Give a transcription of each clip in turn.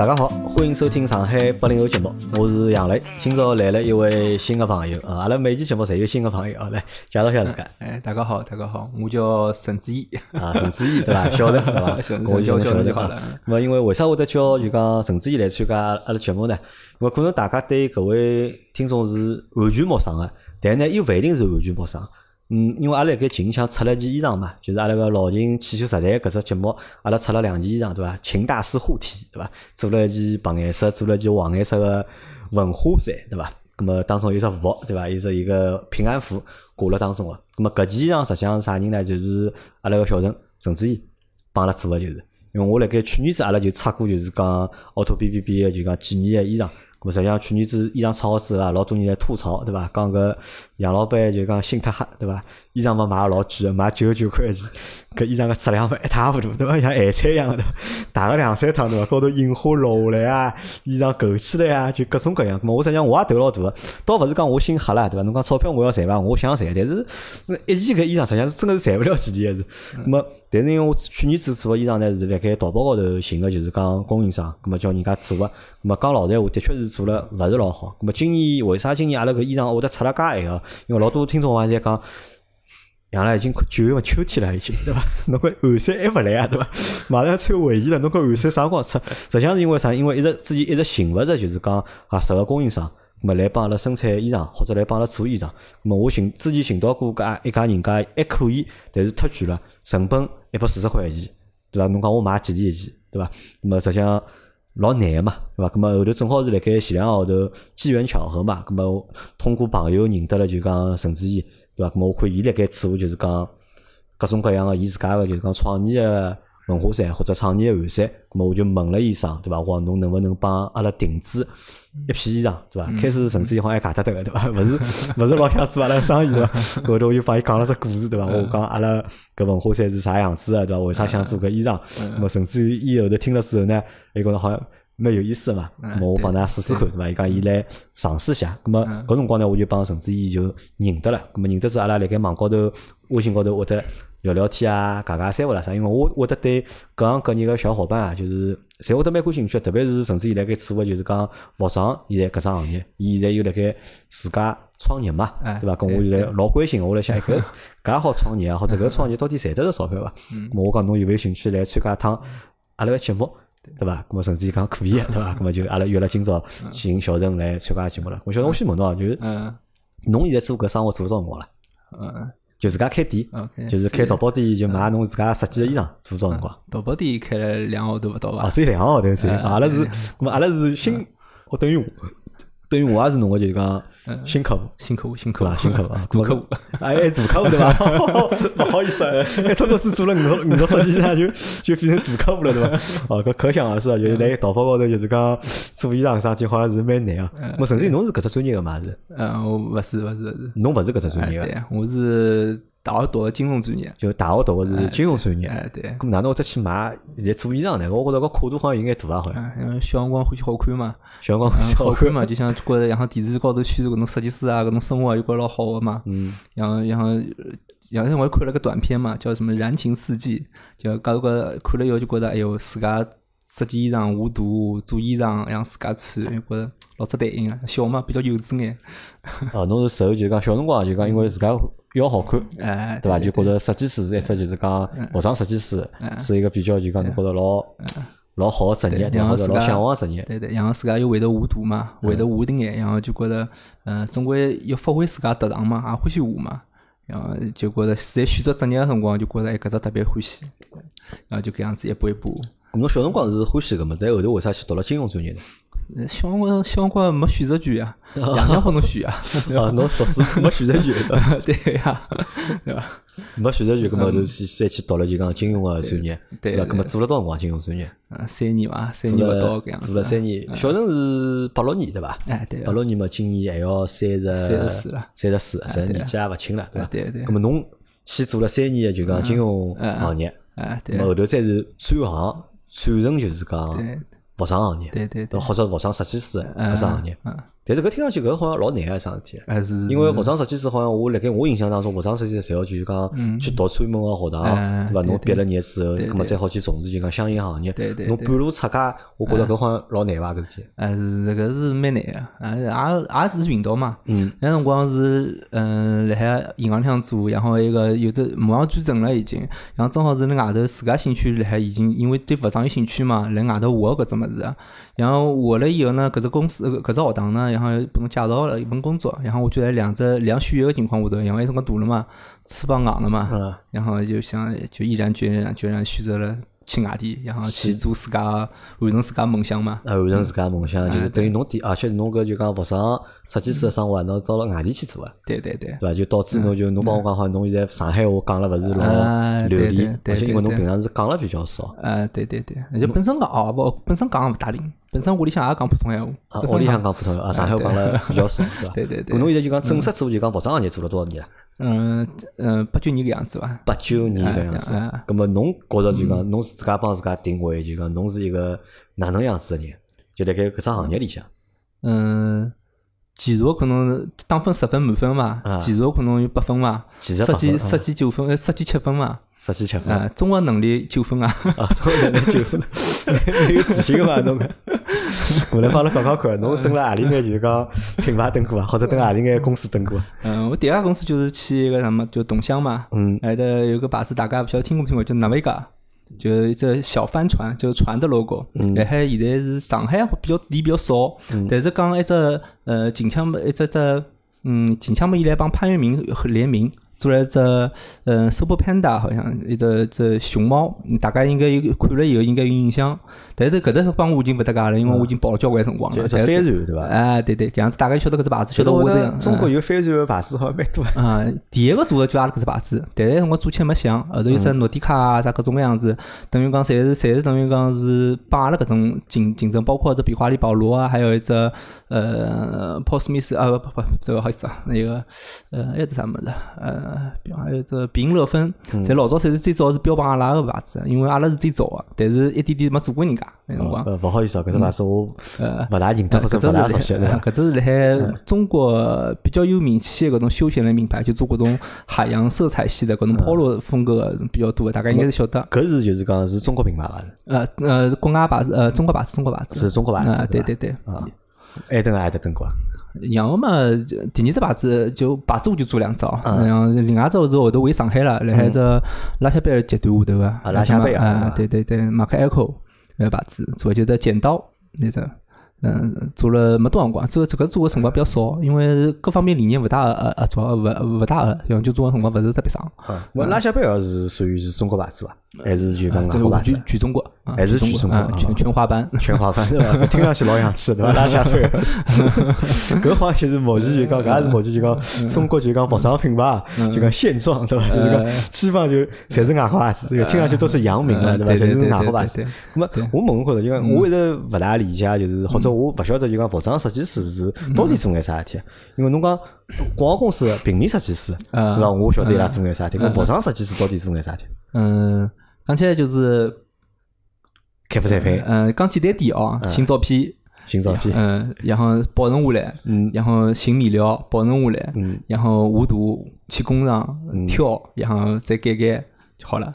大家好，欢迎收听上海八零后节目，我是杨磊。今朝来了一位新的朋友啊，阿拉每期节目侪有新的朋友啊，来介绍下自家。哎，大家好，大家好，我叫陈志毅啊，陈志毅对伐？晓得对伐？我叫晓得就好了。那么因为为啥会得叫就讲陈志毅来参加阿拉节目呢？因为可能大家对搿位听众是完全陌生的，但呢又勿一定是完全陌生。嗯，因为阿拉盖近腔出了件衣裳嘛，就是阿拉个老秦汽修时代搿只节目，阿拉出了两件衣裳，对伐？秦大师护体，对伐？做了一件白颜色，做了一件黄颜色个文化衫，对伐？咁么当中有只符，对伐？有只一个平安符挂辣当中个。咁么搿件衣裳实际上啥人呢？就是阿拉个小陈陈志毅帮阿拉做个，就是因为我辣盖去年子阿拉就出过，就是讲奥拓 B B B 个就讲纪念个衣裳。咁实际上去年子衣裳超好之后啊，老多人在吐槽，对伐？讲搿杨老板就讲心太黑，对伐？衣裳嘛买老贵，买九十九块钱，搿衣裳个质量勿一塌糊涂，对伐？像咸菜一样的，打个两三趟，对伐？高头印花落下来啊，衣裳勾起来啊，就各种各样。咁我实际上我也投老大个，倒勿是讲我心黑啦，对伐？侬讲钞票我要赚伐？我想赚，但是一件搿衣裳实际上是真个是赚勿了几钿个是。咁但是因为我去年子做个衣裳呢，是辣盖淘宝高头寻个，就是讲供应商，咁么叫人家做个。咁么讲老实闲话，的确是做了勿是老好。咁么今年为啥今年阿拉搿衣裳会得出了介晚个？因为老多听众话在讲，养了已经九月份秋天了，已经对伐？侬搿寒衫还勿来啊，对伐？马上要穿卫衣了，侬搿寒衫啥辰光出？实际上是因为啥？因为一直之前一直寻勿着，就是讲合适个供应商。么来帮阿拉生产衣裳，或者来帮阿拉做衣裳。么我寻之前寻到过搿一家人家还可以，但是忒贵了，成本一百四十块一件，对伐？侬讲我买几钿一件，对伐？么实际上老难个嘛，对伐？咁么后头正好是辣盖前两个号头机缘巧合嘛，咁么通过朋友认得了就讲陈志毅，对伐？咁么我看伊辣盖做就是讲各种各样个伊自家个就是讲创意个文化衫或者创意个汗衫，咁么我就问了医生，对伐？我讲侬能勿能帮阿拉定制？一批衣裳，对伐？开始甚至以好像还假得得个，对伐？勿是勿是老想做阿拉生意个，后头我就帮伊讲了只故事，对伐？我讲阿拉搿文化衫是啥样子个，对伐？为啥想做搿衣裳？咾甚至于伊后头听了之后呢，伊觉着好像蛮有意思嘛。咾我帮㑚试试看，对伐？伊讲伊来尝试一下。咾么搿辰光呢，我就帮陈志毅就认得了。咾么认得之后，阿拉辣盖网高头、微信高头会得聊聊天啊，讲讲三胡啦啥？因为我会得对各行各业个小伙伴啊，就是侪会得蛮感兴趣。特别是陈志毅辣盖做个就是讲服装现在搿只行业，伊现在又辣盖自家创业嘛，对伐？跟我现在老关心，我来想搿 搿好创业啊，或者搿创业到底赚得着钞票伐？我讲侬有没有兴趣来参加一趟阿拉个节目，对伐？咾么甚至于讲可以，对伐？咾么就阿拉约了今朝请小陈来参加节目了。我小陈我先问侬啊，就是侬现在做搿生活做多少辰光了？嗯。就自家开店，就是开淘宝店，就卖侬自家设计的衣裳，做多少辰光？淘宝店开了两个号头勿到吧？只有两个号头，是。阿拉是，咁阿拉是新，我等于等于我也是侬个，就是讲新客户，新客户，新客户，新客户，大客户，哎，大客户对伐？勿好意思，哎，特别是做了五六五六设计上就就变成大客户了，对伐？哦，搿可想而知啊，就是来淘宝高头，就是讲做衣裳啥体，好像是蛮难啊。我甚至侬是搿只专业个嘛是？嗯，我勿是，勿是，勿是。侬勿是搿只专业个？我是。大学读个金融专业，就大学读个是金融专业。哎，对。咁哪能会得去买现在做衣裳呢？我觉着搿跨度好像有眼大啊，好像。因为小辰光欢喜好看嘛，小辰光欢喜好看嘛，就像觉着像电视高头宣传搿种设计师啊，搿种生活又觉着老好个嘛。嗯。像像像我看了个短片嘛，叫什么《燃情四季》，就搞个看了以后就觉着，哎哟，自家设计衣裳、画图、做衣裳，让自家穿，觉着老值得劲啊。小嘛，比较幼稚眼。哦，侬是受就讲小辰光就讲，因为自家。要好看，哎，对伐？就觉着设计师是一只，就是讲服装设计师是一个比较就讲侬觉着老老好个职业，然后老向往个职业。对对，然后自家又会得画图嘛，会得画点眼，然后就觉着，嗯，总归要发挥自家特长嘛，也欢喜画嘛，然后就觉着在选择职业个辰光，就觉着哎，搿只特别欢喜，然后就搿样子一步一步。侬小辰光是欢喜个嘛？但后头为啥去读了金融专业呢？小辰光，小辰光没选择权呀，爷娘帮侬选啊。啊，侬读书没选择权，对呀，对吧？没选择权，搿么就去再去读了就讲金融个专业，对伐？搿么做了多少辰光金融专业？嗯，三年伐，三年勿到搿样子。做了三年，小陈是八六年对伐？哎，对。八六年嘛，今年还要三十，三十四了，三十四，实年纪也勿轻了，对伐？对对。搿么侬先做了三年就讲金融行业，哎，对。后头再是转行，转成就是讲。服装行业，对对对，或者服装设计师搿只行业，但是搿听上去搿好像老难个桩事体，还是因为服装设计师好像我辣盖我印象当中，服装设计师侪要就是讲去读专门个学堂，哎对伐？侬毕了业之后，对葛末再好去从事就讲相应行业对对。侬半路出家，我觉着搿好像老难伐搿事体。还是这个是蛮难个，啊，也也是运道嘛。嗯，那辰光是嗯，辣海银行里向做，然后一个有只马上转正了已经，然后正好是辣外头自家兴趣辣海已经，因为对服装有兴趣嘛，辣外头学搿只物事啊。然后学了以后呢，搿只公司搿搿只学堂呢，然后拨侬介绍了一份工作，然后我就在两只两选一个情况下头，因为那辰光大了嘛，翅膀硬了嘛，嗯。然后就想就毅然决然决然选择了去外地，然后去做自家完成自家梦想嘛。啊，完成自家梦想，就是等于侬第，而且侬搿就讲服装设计师个生活，侬到了外地去做个，对对对。对伐？就导致侬就侬帮我讲好，侬现在上海话讲了勿是老啊流利而且因为侬平常是讲了比较少。啊，对对对，而且本身讲哦不，本身讲也勿大灵，本身屋里向也讲普通闲话。啊，屋里向讲普通话，啊，上海话讲了比较少，对伐？对对对侬现在就讲正式做就讲服装行业做了多少年了？嗯嗯，八九年搿样子伐。八九年搿样子哎哎。葛末侬觉着就讲侬自家帮自家定位，就讲侬是一个哪能样子个人？就辣盖搿只行业里向，嗯，技术可能打分十分满分嘛啊，技术可能有八分嘛，技术设计设计九分，呃设计七分嘛，十几七分啊，综合能力九分啊。啊，所以那就蛮有自信个嘛，侬搿。过来帮阿拉讲讲看，侬蹲辣何里眼就是讲品牌蹲过啊，或者蹲何里眼公司蹲过啊？嗯，我第二家公司就是去一个什么，就董乡嘛，嗯来的有个牌子，大家勿晓得听过没听过，叫 Naviga，就一只小帆船，就是船的 logo。嗯辣海现在是上海比较店比较少，但是讲一只呃近腔一只只嗯近腔么以来帮潘粤明联名。做了一只嗯 Super Panda，好像一只只熊猫，大家应该有看了以后应该有印象。但是搿只帮我已经勿搭界了，因为我已经跑了交关辰光了。就一只帆船对伐？哎，对对，搿样子大家晓得搿只牌子，晓晓得我这样。中国有帆船个牌子好像蛮多啊。啊，第一个做的就阿拉搿只牌子，但是辰光做起来没响，后头有只诺迪卡啊，啥各种各样子，等于讲侪是侪是等于讲是帮阿拉搿种竞竞争，包括只比华利保罗啊，还有一只呃 Paul Smith 啊不不不，这个不好意思啊，那个呃还有只啥物事，呃，还有只比英乐芬，侪老早侪是最早是标榜阿拉个牌子，因为阿拉是最早个，但是一点点没做过人家那辰光。呃，勿好意思啊，搿只牌子我呃勿大认得或者勿大熟悉，对伐？搿只是辣海中国比较有名气个搿种休闲类品牌，就做搿种海洋色彩系的搿种 polo 风格的比较多的，大家应该是晓得。搿是就是讲是中国品牌伐？呃呃，国外牌子，呃，中国牌子，中国牌子是中国牌子啊，对对对对。啊，埃登埃德登过啊。然后嘛，第二只牌子就牌子我就做两只哦，然后另外一只是后头回上海了，辣海只拉夏贝尔集团下头个啊拉夏贝尔对对对，马克 Echo 那个牌子做就是剪刀那只。嗯，做了没多少辰光，做这个做的辰光比较少，因为各方面理念勿大呃呃主要勿勿大合，然后就做的辰光勿是特别长。嗯，我拉夏贝尔是属于是中国牌子伐？还是就讲这个我外国牌子全？全中国，啊还是全中国啊全 全华班。全华班对伐？听上去老洋气对伐？拉夏贝尔，搿好像就是目前就讲，搿也是目前就讲中国就讲服装品牌就讲现状对伐？就是讲基本上就侪是外国牌子，这个听上去都是洋名了对伐？侪是外国牌子。那么我问觉着，就讲我一直勿大理解，就是或者我勿晓得就讲服装设计师是到底做眼啥事体？因为侬讲广告公司的平面设计师啊对伐？我晓得伊拉做眼啥事体，搿服装设计师到底做眼啥事体？嗯，讲起来就是，开发产品、嗯，讲简单点哦，寻照片，寻照片，嗯，然后保存下来，嗯然后寻面料，保存下来，嗯然后画图，去工厂挑，然后再改改就好了，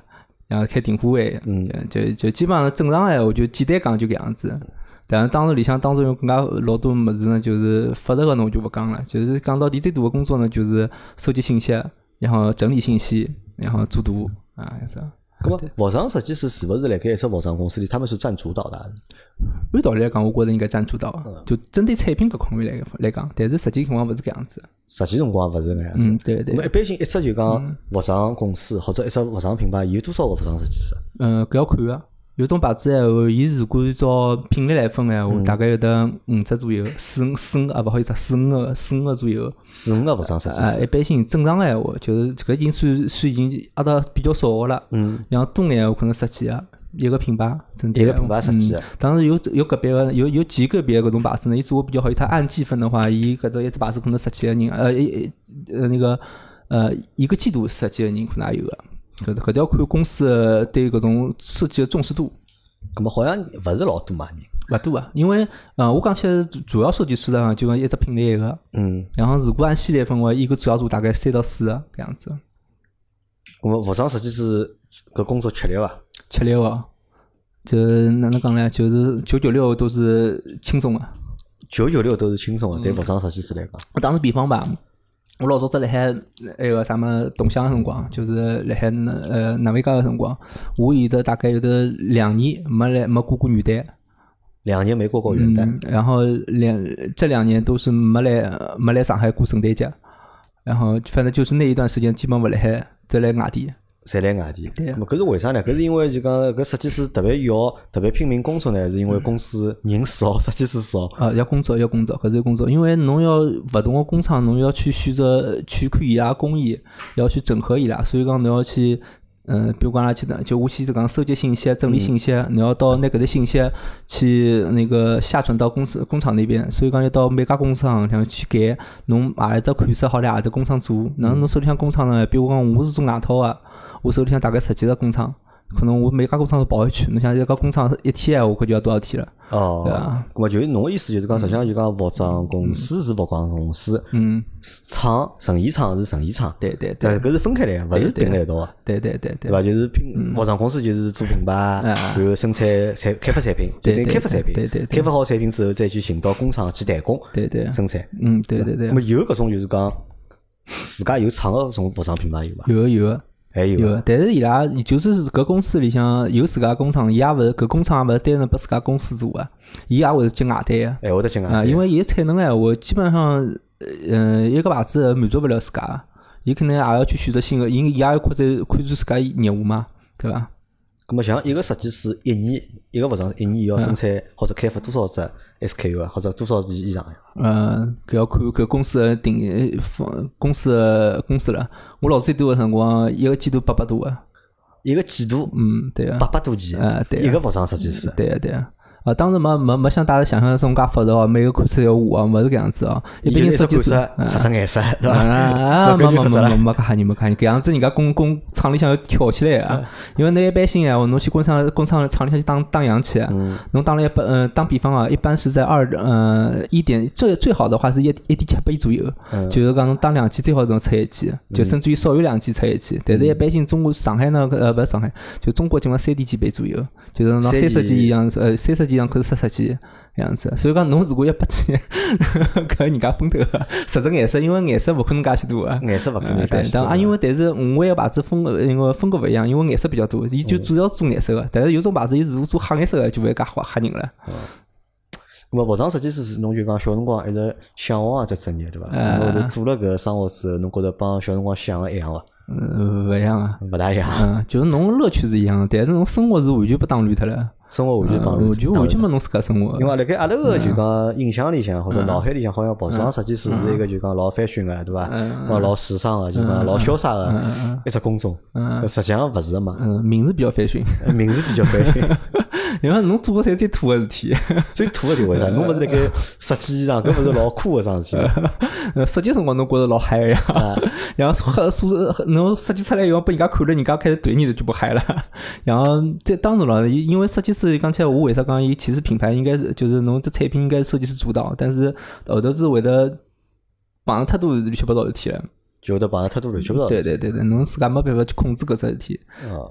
然后开订货会，嗯就就基本上正常闲话就简单讲就搿样子。但是当时里向当中有更加老多物事呢，就是复杂个侬就勿讲了，就是讲到底最大个工作呢，就是收集信息，然后整理信息，然后做图啊，是啊。咁么服装设计师是勿是辣盖一只服装公司里，他们是占主导的？按道理来讲，我觉着应该占主导就针对产品搿方面来来讲，但是实际情况勿是搿样子。实际辰光勿是搿样子。嗯，对对咁么一。般性一只就讲服装公司或者一只服装品牌，有多少个服装设计师？嗯，搿要看个。有种牌子闲话，伊如果按照品类来分闲嗯话，大概有得五只左右，四五四五啊，勿好意思，四五个四五个左右。四五个服装设计啊，一般性正常个闲话，就是搿已经算算已经压得比较少个了。嗯，然后多眼闲话可能十几个，一个品牌，针对一个品牌十几个嗯当然有有个别个有有几个别个搿种牌子呢，伊做个比较好，伊它按季分的话，伊搿只一只牌子可能十几个人，呃一一呃那个呃一个季度十几个人可能也有个。搿搿要看公司的对搿种设计的重视度。咁么好像勿是老多嘛人。勿多啊，因为呃，我讲起来主要设计师呢，就讲一只品类一个，嗯，然后如果按系列分为，一个主要做大概三到四个搿样子，咁么服装设计师搿工作吃力伐？吃力哦。就哪能讲呢？就是九九六都是轻松的。九九六都是轻松的，对服装设计师来讲。我打个比方吧，我老早子辣海那个啥么动乡个辰光，就是辣海呃南威家个辰光，我有的大概有的两年没来没过过元旦。两年没过过元旦，嗯，然后两这两年都是没来没来上海过圣诞节，然后反正就是那一段时间基本勿辣海，在来外地。侪来外地。对咁么搿是为啥呢？搿是因为就讲搿设计师特别要特别拼命工作呢，是因为公司人少，设计师少。啊，要工作要工作，搿是要工作，因为侬要勿同个工厂，侬要去选择去看伊拉工艺，要去整合伊拉，所以讲侬要去。嗯，比如讲阿拉去的，就我去讲收集信息、整理信息，你要到拿搿只信息去那个下传到公司工厂那边，所以讲要到每家工厂里向去改，侬阿一只款式好来阿里只工厂做。那侬手里向工厂呢？比如讲我是做外套个，我手里向大概十几个工厂，可能我每家工厂都跑一圈。侬想一个工厂一天闲话，可就要多少天了？哦，对啊那么就是侬个意思就是讲，实际上就讲服装公司是服装公司，嗯，厂成衣厂是成衣厂，对对对但搿是分开来个，勿是并辣一道个。对对对对对伐？就是品服装公司就是做品牌，然后生产产开发产品，就等于对对开发产品，对对对开发好产品之后再去寻到工厂去代工对对，生产。嗯，对对对那，么有搿种就是讲自家有厂个搿种服装品牌有伐？有个有个。还有有，但是伊拉就算是搿公司里向有自家工厂，伊也勿是搿工厂也勿是单纯拨自家公司做个，伊也会是接外单个。哎会得接外单，啊，因为伊产能闲话，基本上，呃，一个牌子满足勿了自家，伊可能也要去选择新个，因为伊也要扩展扩展自家业务嘛，对伐？咁么像一个设计师一年一个服装一年要生产或者开发多少只 SKU 啊，或者多少以以上呀？嗯，搿要看搿公司个定呃方公司个公司了。我老最多个辰光，一个季度八百多啊，一个季度嗯，对啊八，百多件啊，对啊一个服装设计师。对啊对个。啊，当然没没没像大家想象中介复杂哦，每个款式要画哦，勿是搿样子哦。一般性 设计师，只款啊式，十只颜色，对伐？啊，没没没没没搿吓人没搿吓人，搿样子人家工工厂里向要跳起来啊！因为侬一般性闲话，侬去工厂工厂厂里向去打打样去，侬打了一般呃，打比方啊，一般是在二呃一点最最好的话是一一点七倍左右，就是讲侬打两期最好能出一期，就甚至于少于两期出一期。但是一般性中国上海呢呃勿是上海，就中国基本上三点几倍左右，就是拿三十三件一样呃三十件样可是四十件。这样子，所以讲侬如果一百件，搿人家分头个，实质颜色，因为颜色勿可能介许多啊。颜色勿可能介，许多但啊，因为但是五位个牌子风格，因为风格勿一样，因为颜色比较多，伊就主要做颜色个。但是有种牌子，伊如果做黑颜色个，就勿会介吓吓人了。咁么服装设计师是侬就讲小辰光一直向往个只职业对伐？后头做了搿生活之后，侬觉着帮小辰光想个一样伐？嗯，勿一样啊。勿大一样，嗯，就是侬乐趣是一样的，但是侬生活是完全被打乱脱了。生活完全帮助完全完全没。没侬自家生活。因为辣盖阿拉个就讲印象里向或者嗯脑海里向，好像服装设计师是一个就讲老 fashion 个对伐？嗯。老老时尚个，就讲老潇洒个一只工种。实际上勿是个嘛，嗯，名字比较 fashion，名字比较 fashion。因为侬做个侪最土个事体。最土个就为啥？侬勿是辣盖设计衣裳，搿勿是老酷个桩事体 设计辰光侬觉着老嗨个呀，然后设数字侬设计出来以后被人家看了，人家开始怼你的就不嗨了。然后这当然了，因因为设计师讲起来，我为啥讲伊其实品牌应该是就是侬这产品应该是设计师主导，但是后头是会得碰上太多乱七八糟事体了。就会得碰着太多乱七八糟。对对对对，侬自家没办法去控制搿只事体。啊，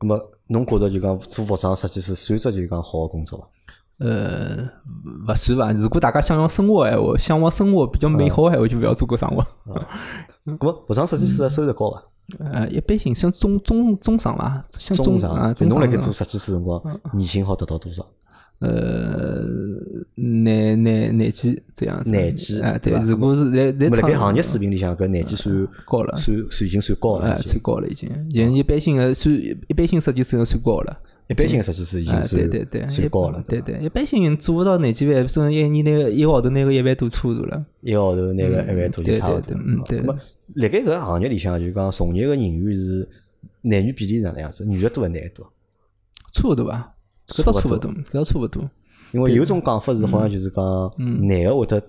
咁么侬觉着就讲做服装设计师算只就讲好个工作伐？呃，勿算吧。如果大家想要生活闲话，向往生活比较美好闲话，就勿要做搿生活。咁么服装设计师个收入高伐？呃，一般性像中中中上伐，像中啊，上，啊中上侬辣盖做设计师辰光，年薪好得到多少？呃，廿廿廿几这样子。廿几啊，对如果是在在咁么辣盖厂行业水平里向，搿廿几算高了算算已经算高了。算高了已经，现一般性的算一般性设计师要算高了。一般性个设计师已经哎，算对对对，算高了，对？对，一般性做勿到廿几万，甚至一年那个一个号头拿个一万多差不多了。一个号头拿个一万多就差勿多。嗯对那么辣盖搿个行业里向，就讲从业个人员是男女比例是哪能样子？女个多还是男个多？差不多吧，搿倒差勿多，搿倒差勿多。因为有种讲法是好像就是讲嗯男个会得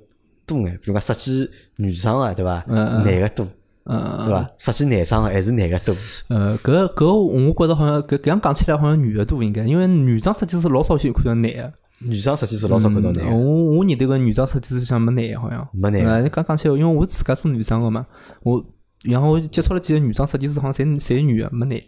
多眼，比如讲设计女装个对伐？男个多嗯，对伐？设计男装个还是男个多？呃，搿搿我觉着好像搿搿样讲起来好像女个多应该，因为女装设计师老少去看到男个。女装设计师老少看到男个，我我认得个女装设计师像没男个好像。没男个。呃，刚讲起来，因为我自家做女装个嘛，我然后我接触了几个女装设计师，好像侪侪女个，没男。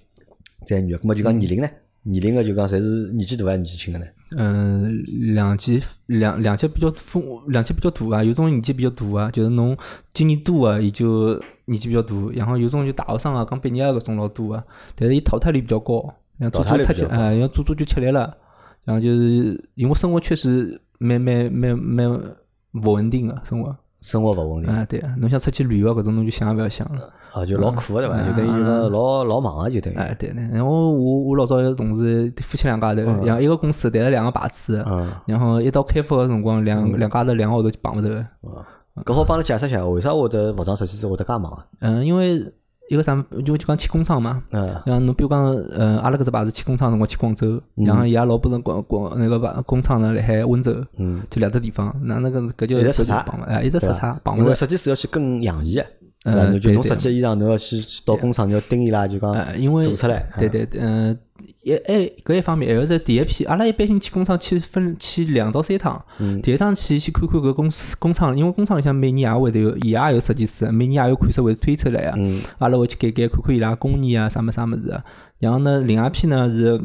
侪女个，咾么就讲年龄呢？年龄个就讲侪是年纪大还是年纪轻个呢？嗯，两级两两级比较丰，两级比较大啊，有种年纪比较大啊，就是侬经验多个，伊就年纪比较大，然后有种就大学生啊，刚毕业个搿种老多啊，但是伊淘汰率比较高，像做做太久，哎，要做做就吃力了，然后就是因为生活确实蛮蛮蛮蛮勿稳定个生活。生活勿稳定啊，对啊，侬想出去旅游搿种，侬就想也勿要想了。啊，就老苦个对伐？就等于就讲老老忙个就等于。哎，对呢。然后我我老早有个同事，夫妻两家头，然后一个公司带了两个牌子，然后一到开发个辰光，两两家头两个号头就碰勿着。搿好帮侬解释一下，为啥会得服装设计师会得介忙啊？嗯，因为。一个啥就就讲去工厂嘛，嗯像侬比如讲，呃，阿拉搿只牌子去工厂辰光去广州，然后伊拉老婆人广广那个把工厂呢辣海温州，嗯就两只地方，那那个搿就一直出差，哎，一直出差，因为设计师要去跟样衣。嗯，就侬设计衣裳，侬要去到工厂，你要盯伊拉，就讲做出来。对对，嗯，一哎，搿一方面，还有是第一批，阿拉一般性去工厂去分去两到三趟。第一趟去去看看搿公司工厂，因为工厂里向每年也会得有，伊也有设计师，每年也有款式会推出来啊。阿拉会去改改看看伊拉工艺啊，啥么啥么子。然后呢，另外一批呢是。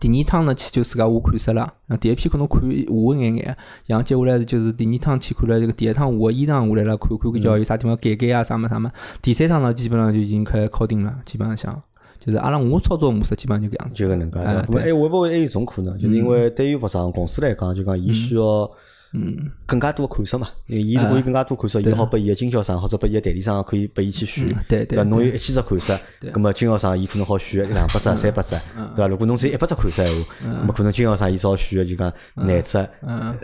第二趟呢去就自家画款式了，第一批可能看下一眼眼，然后接下来就是第二趟去看了这个第一趟画衣裳下来了，看看看叫有啥地方改改啊，啥么啥么。第三趟呢基本上就已经开始敲定了，基本上像就是阿拉我操作模式基本上就搿样子。就搿能介，那么还会勿会还有种可能？就是因为对于服装公司来讲，就讲伊需要。嗯，更加多的款式嘛，因为伊如果有更加多款式，伊好拨伊个经销商或者拨伊个代理商可以拨伊去选，对对。侬有一千只款式，葛么经销商伊可能好选两百只、三百只，对伐？如果侬只有一百只款式闲话，葛末可能经销商伊只好选个就讲廿只、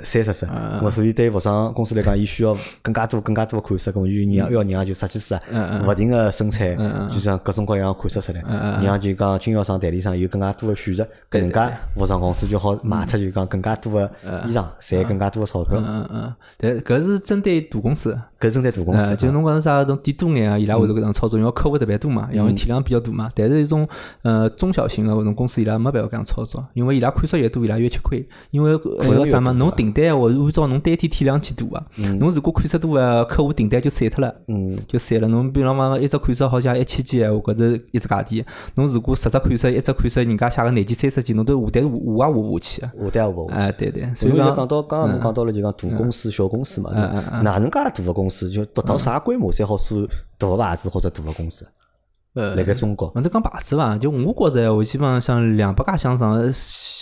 三十只。葛末所以对服装公司来讲，伊需要更加多、更加多个款式，葛末就让要让就设计师啊勿停个生产，就像各种各样款式出来，让就讲经销商、代理商有更加多个选择，搿能介服装公司就好卖脱就讲更加多个衣裳，赚更加多个。嗯嗯嗯，但搿是针对大公司，搿针对大公司，就侬讲是啥，种店多眼啊，伊拉会得搿种操作，因为客户特别多嘛，因为体量比较大嘛。但是一种呃中小型的搿种公司，伊拉没办法搿样操作，因为伊拉款式越多，伊拉越吃亏。因为那个啥嘛，侬订单话按照侬单体体量去做啊。侬如果款式多啊，客户订单就散脱了，就散了。侬比方讲一只款式好像一千件，搿是一只价钿。侬如果十只款式，一只款式人家写个廿件、三十件，侬都下单下也下勿下去。下单下勿下去。哎，对对。所以讲到刚刚侬讲到了，就讲大公司、小公司嘛，对伐？哪能介大个公司就达到啥规模才好算大个牌子或者大个公司？呃，辣盖中国，侬在讲牌子伐？就我觉着，我基本上像两百家向上，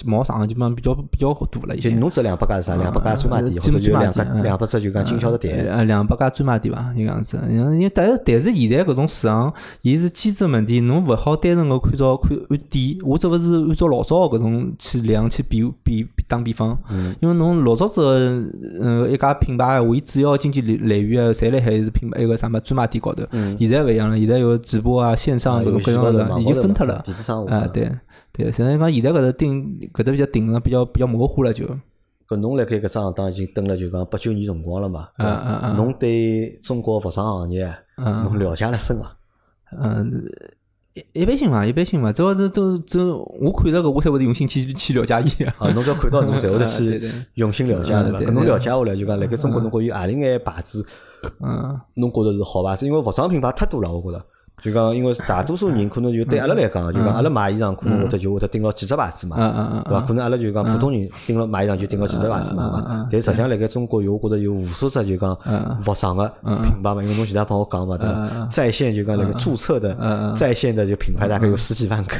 毛上基本上比较比较大了。就侬这两百家是啥？两百家专卖店，或者就两百两百只就讲经销的店。呃，两百家专卖店伐？就样子。因为但是但是现在搿种市场，伊是机制问题，侬勿好单纯个看照看按店。我只勿是按照老早搿种去量去比比打比方。嗯。因为侬老早子呃一家品牌，伊主要经济来来源啊，侪辣海是品牌一个啥么专卖店高头。嗯。现在勿一样了，现在有直播啊。线上各种各样的已经分脱了，啊，对对，现在讲现在搿个定搿搭比较定个比较比较模糊了就。搿侬辣盖搿只行当已经蹲了就讲八九年辰光了嘛，嗯嗯嗯，侬对中国服装行业，侬了解了深伐？嗯，一一般性嘛，一般性嘛，主要是这这我看到搿我才会得用心去去了解伊。啊，侬只要看到侬才会得去用心了解对伐？搿侬了解下来就讲辣盖中国侬觉有何里眼牌子，嗯，侬觉着是好牌子？因为服装品牌太多了，我觉着。就讲，因为大多数人可能就对阿拉来讲，就讲阿拉买衣裳可能会得就会得盯牢几只牌子嘛，对伐？可能阿拉就讲普通人盯牢买衣裳就盯牢几只牌子嘛嘛。但实际上辣盖中国有，我觉着有无数只就讲服装个品牌嘛。因为侬前头帮我讲嘛，对伐？在线就讲那个注册的在线的就品牌大概有十几万个，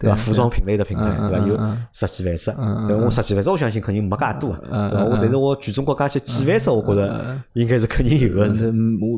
对伐？服装品类的品牌，对伐？有十几万只，对我十几万只，我相信肯定没介多，对伐？我但是我全中国加起几万只，我觉着应该是肯定有个。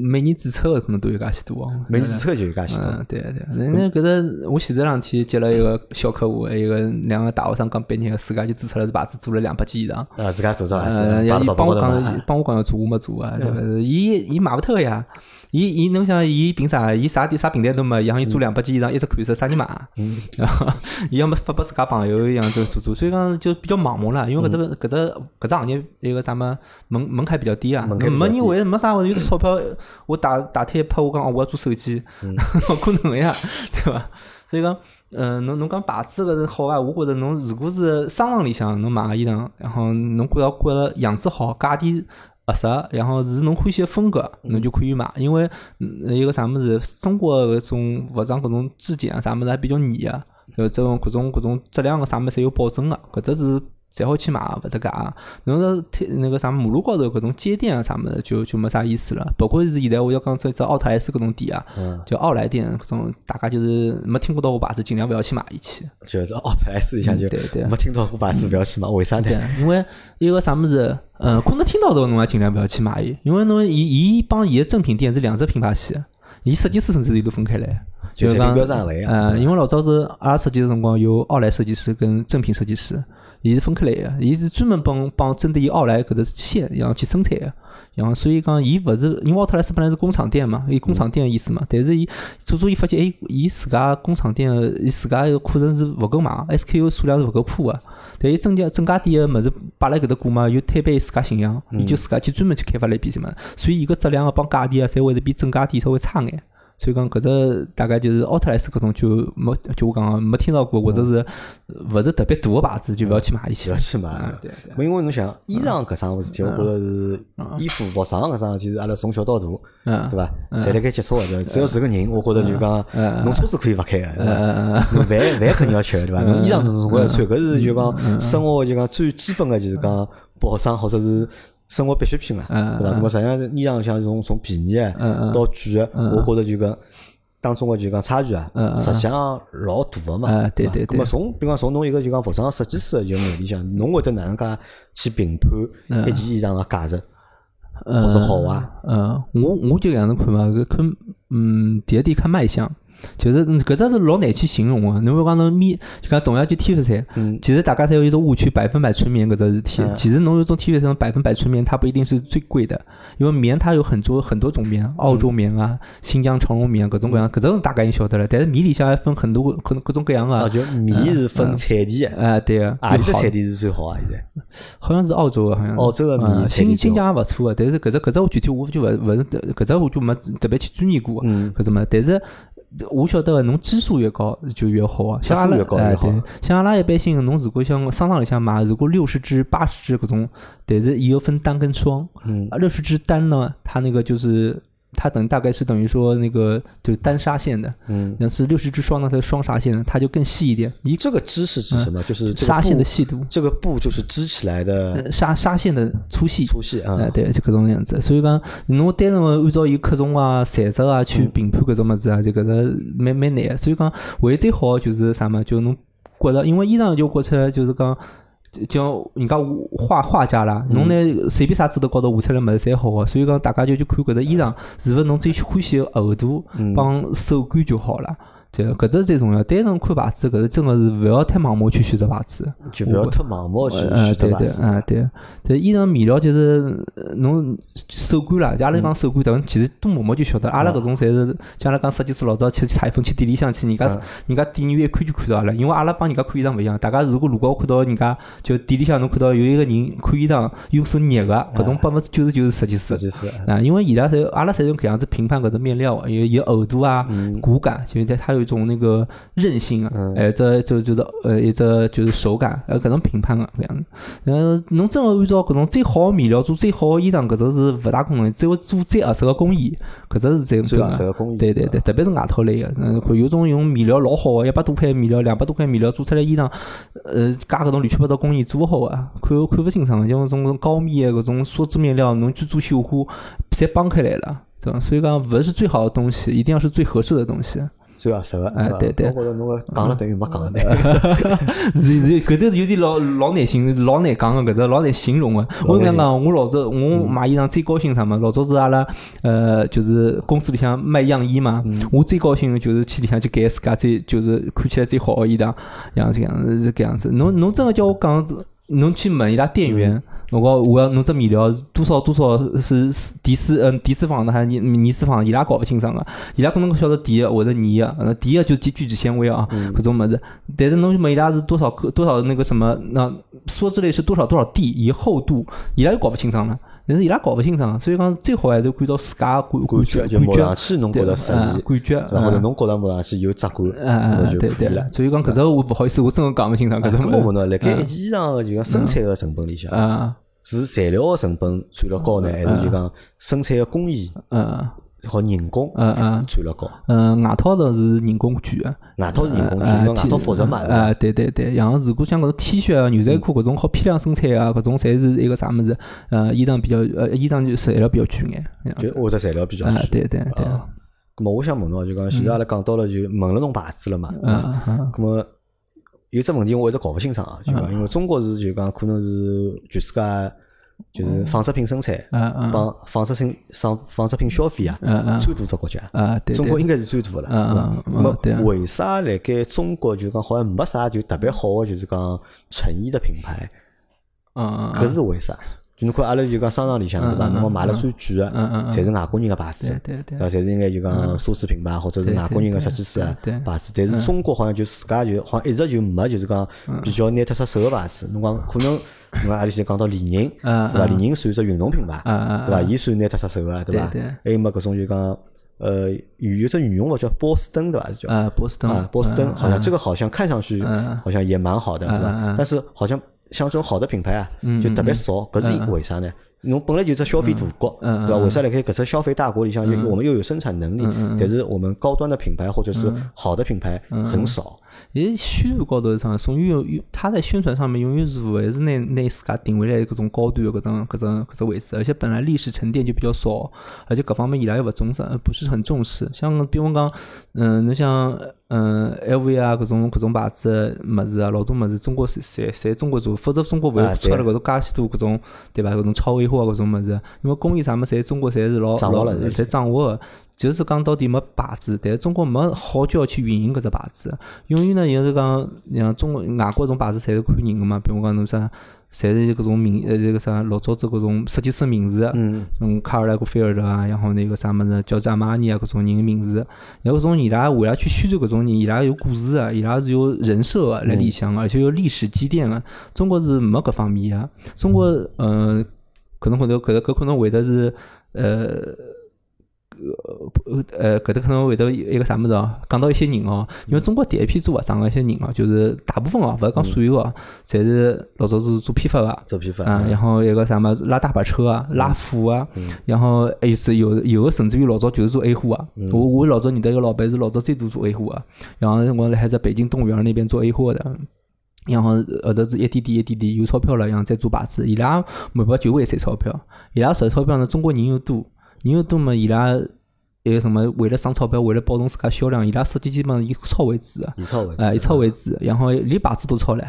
每年注册的可能都有介许多，每年注册就有介。嗯，对对，那那搿只我前头两天接了一个小客户，一个两个大学生刚毕业，自家就注册了只牌子，做了两百件衣裳。啊，自家做着牌子，伊帮我讲，帮我讲要做，我没做啊。伊伊卖勿脱个呀，伊伊侬想伊凭啥？伊啥啥平台都没，让伊做两百件衣裳，一只款式啥人买？嗯，伊要么发拨自家朋友一样做做做，所以讲就比较盲目了。因为搿只搿只搿只行业一个咱们门门槛比较低啊，没人会没啥有钞票，我打打贴拍我讲哦，我要做手机。勿可能个呀，对伐？所以讲，嗯，侬侬讲牌子搿是好伐？我觉着侬如果是商场里向侬买个衣裳，然后侬觉着觉着样子好，价钿合适，然后是侬欢喜个风格，侬就可以买。因为一个啥物事，中国搿种服装搿种质检啊啥物事还比较严个，就这种各种各种质量个啥物事侪有保证个，搿只是。侪好去买，勿搭界。侬说贴那个啥马路高头搿种街店啊啥么子，就就没啥意思了。包括是现在我要讲这只奥特莱斯搿种店啊，叫奥莱店搿种，大家就是没听过到我牌子，尽量勿要去买一去。就是奥特莱斯一下就对对，没听到过牌子，勿要去买。为啥呢？因为一个啥么子，嗯，可能听到的侬也尽量勿要去买伊，因为侬伊伊帮伊个正品店是两只品牌线，伊设计师甚至伊都分开来。就讲呃，因为老早是阿拉设计个辰光有奥莱设计师跟正品设计师。伊是分开来个，伊是专门帮帮针对于奥莱搿只线，然后去生产个，然后所以讲，伊勿是因为奥特莱斯本来是工厂店嘛，伊工厂店个意思嘛，但是伊做做伊发现，哎，伊自家工厂店个，伊自家个库存是勿够买，SKU 数量是勿够铺个，但伊正价正价店个物事摆辣搿搭过嘛，又推背自家形象，伊就自家去专门去开发了一批什么，所以伊个质量个帮价钿啊，侪会得比正价店稍微差眼。所以讲，搿只大概就是奥特莱斯搿种就没，就我讲个没听到过，或者是勿是特别大个牌子，就勿要去买一些。勿要去买。对对。因为侬想，衣裳搿桩事体，我觉着是衣服服装搿桩事体是阿拉从小到大，对伐？侪辣盖接触个，只要是个人，我觉着就讲，侬车子可以勿开个，对伐？侬饭饭肯定要吃个，对伐？侬衣裳总归要穿，搿是就讲生活就讲最基本个，就是讲保障或者是。生活必需品嘛，对伐？那么实际上衣裳像从从便宜到贵，我觉着就讲当中个就讲差距啊，实际上老大个嘛，对对对。那么从比方从侬一个就讲服装设计师个就眼里向，侬会得哪能介去评判一件衣裳个价值或者好坏？嗯，我我就搿样子看嘛，搿看嗯，第一点看卖相。就是搿只是老难去形容个，侬比如讲侬棉，就讲同样就 T 恤衫，其实大家侪有一种误区，百分百纯棉搿只事体。其实侬有种 T 恤衫百分百纯棉，它不一定是最贵的，因为棉它有很多很多种棉，澳洲棉啊、新疆长绒棉各种各样，搿种大概你晓得了。但是棉里向还分很多可能各种各样啊。就棉是分产地个，啊对个。哪里的产地是最好啊？现在好像是澳洲个，好像。澳洲个棉新新疆也勿错个，但是搿只搿只我具体我就勿勿是搿只我就没特别去钻研过，搿只么？但是。我晓得个，侬基数越高就越好啊。像阿拉，哎对，像阿拉一般性，侬如果像商场里向买，如果六十支、八十支搿种，但是伊要分单跟双。嗯，六十支单呢，它那个就是。它等大概是等于说那个就是单纱线的，嗯，那是六十支双呢，它是双纱线的，它就更细一点。你这个支是指什么？就是纱线的细度。这个布就是织起来的纱纱线的粗细。粗细啊，对，就搿种样子。所以讲，侬单纯按照伊克重啊、材质啊去评判搿种物事啊，就搿个蛮蛮难。所以讲，唯一最好就是啥么？就侬觉着，因为衣裳就觉出来就是讲。叫人家画画家啦，侬拿随便啥纸头高头画出来物事侪好个，所以讲大家就去看搿只衣裳是勿是侬最欢喜个厚度帮手感就好了。这搿只最重要。单纯看牌子，搿是真个是勿要太盲目去选择牌子。就勿要太盲目去选择牌子。啊对，这衣裳面料就是侬手感啦，阿拉讲手感，等其实多摸摸就晓得。阿拉搿种侪是像阿拉讲设计师老早去裁缝去店里向去，人家人家店员一看就看到阿拉，因为阿拉帮人家看衣裳勿一样。大家如果路高看到人家就店里向侬看到有一个人看衣裳用手捏个，搿种百分之九十九是设计师。设计师啊，因为伊拉侪阿拉侪用搿样子评判搿只面料，有有厚度啊、骨感，就是它有。种那个韧性啊，哎，这就就是呃，一只就是手感，呃，搿种评判个搿样子。呃，侬真个按照搿种最好个面料做最好个衣裳，搿只是勿大可能。只有做最合适个工艺，搿只是最最合适个工艺。对对对，特别是外套类个，嗯，有种用面料老好个，一百多块面料、两百多块面料做出来衣裳，呃，加搿种乱七八糟工艺做勿好个，看看勿清爽。像种高密个搿种梭织面料，侬去做绣花，侪崩开来了，对伐？所以讲，勿是最好的东西，一定要是最合适的东西。最合适个，哎，对对，我觉着侬个讲了等于没讲的，是是，搿头有点老老难形，老难讲个，搿只老难形容个。我跟你讲，我老早我买衣裳最高兴啥嘛？老早是阿拉呃，就是公司里向卖样衣嘛。我最高兴个就是去里向去改自家最就是看起来最好个衣裳，样这样是搿样子。侬侬真个叫我讲，侬去问伊拉店员。侬讲我要侬只面料多少多少是第四嗯第四方的还是泥四方？伊拉搞勿清爽个，伊拉可能晓得第一或者泥个，那第一个就聚聚酯纤维啊，搿种物事。但是侬问伊拉是多少克多少那个什么那梭织类是多少多少 D 以厚度，伊拉又搞勿清爽了。但是伊拉搞勿清爽，所以讲最好还是看到自家感感觉，就摸上去侬觉对得适啊宜，感觉，或者嗯。侬觉得摸上去有质感，嗯嗯，那就对对可以了。，所以讲搿只我勿好意思，我真个讲勿清爽搿只物事咁么问侬，辣盖一件衣裳就讲生产个成本里向，啊，是材料个成本占了高呢，还是就讲生产个工艺嗯和人工嗯嗯占了高？嗯，外套头是人工卷个。外套是人工呃卷，外套复杂嘛，对啊，伐？对对对，然后如果像搿种 T 恤啊、牛仔裤搿种好批量生产啊，搿种侪是一个啥物事？呃，衣裳比较呃，衣裳就材料比较贵眼。就会得材料比较啊，贵。对对对，啊咁么我想问侬，就讲现在阿拉讲到了就问了侬牌子了嘛，对伐？啊啊咁么有只问题我一直搞勿清爽啊，就讲因为中国是就讲可能是全世界就是纺织品生产帮纺织品商纺织品消费啊最大只国家。中国应该是最大的了，对伐啊啊？那么啊对啊为啥辣盖中国就讲好像没啥就特别好的就是讲成衣的品牌？嗯搿是为啥？就侬看阿拉就讲商场里向对伐？侬讲买了最贵个，嗯嗯嗯侪是外国人个牌子，对伐？侪是应该就讲奢侈品牌或者是外国人个设计师啊牌子。但是中国好像就自家就好像一直就没就是讲比较拿得出手个牌子。侬讲可能侬讲阿里先讲到李宁，嗯对伐？李宁算只运动品牌，对伐？伊算拿得出手个，对伐？还有么搿种就讲呃有有只羽绒服叫波司登，对伐？是叫啊，波司登啊，波司登嗯好像这个好像看上去嗯好像也蛮好的，对吧嗯嗯？但是好像像这种好的品牌啊，嗯就特别少，搿是为啥呢？侬本来就是消费大国，嗯对吧？为啥辣盖搿只消费大国里向，又我们又有生产能力，嗯但是我们高端的品牌或者是好的品牌很少。诶，宣传高头是啥？从永远他在宣传上面永远是还是拿拿自家定位在搿种高端的搿种搿种搿只位置，而且本来历史沉淀就比较少，而且各方面伊拉又勿重视，呃不是很重视。像比方讲，嗯，侬像嗯 LV 啊搿种搿种牌子的物事啊，老多物事中国侪侪侪中国做，否则中国勿啊会出了对搿种介许多搿种对伐？搿种超维化搿种物事，因为工艺啥物事，侪中国侪是老老侪掌握的。就是讲到底没牌子，但是中国没好叫去运营搿只牌子，永远呢就是讲像中国外国种牌子侪是看人个嘛，比如讲侬啥，侪是搿种名呃这个啥老早子搿种设计师名字，嗯，嗯，卡尔莱古菲尔德啊，然后那个啥么子乔治阿玛尼啊，搿种人的名字，然后搿种伊拉为了去宣传搿种人，伊拉有故事啊，伊拉是有人设啊来里向的，而且有历史积淀的。中国是没搿方面啊，中国呃，可能可能搿搿可能会得是呃。呃呃，搿搭可能会得一个啥物事哦，讲到一些人哦，因为中国第一批做服装个一些人哦，就是大部分哦，勿是讲所有哦，侪是老早是做批发个，做批发啊，然后一个啥么拉大巴车啊，拉货啊，嗯然后还有是有有的甚至于老早就是做 A 货啊。嗯我我老早认得一个老板是老早最多做 A 货啊，然后我还在北京动物园那边做 A 货的。然后后头是一点点一点点有钞票了，然后再做牌子。伊拉目标就为赚钞票，伊拉赚钞票呢，中国人又多，人又多嘛，伊拉一个什么为了省钞票，为了保证自家销量，伊拉设计基本上以钞为主的，以钞为主，啊，以钞为主，然后连牌子都抄唻，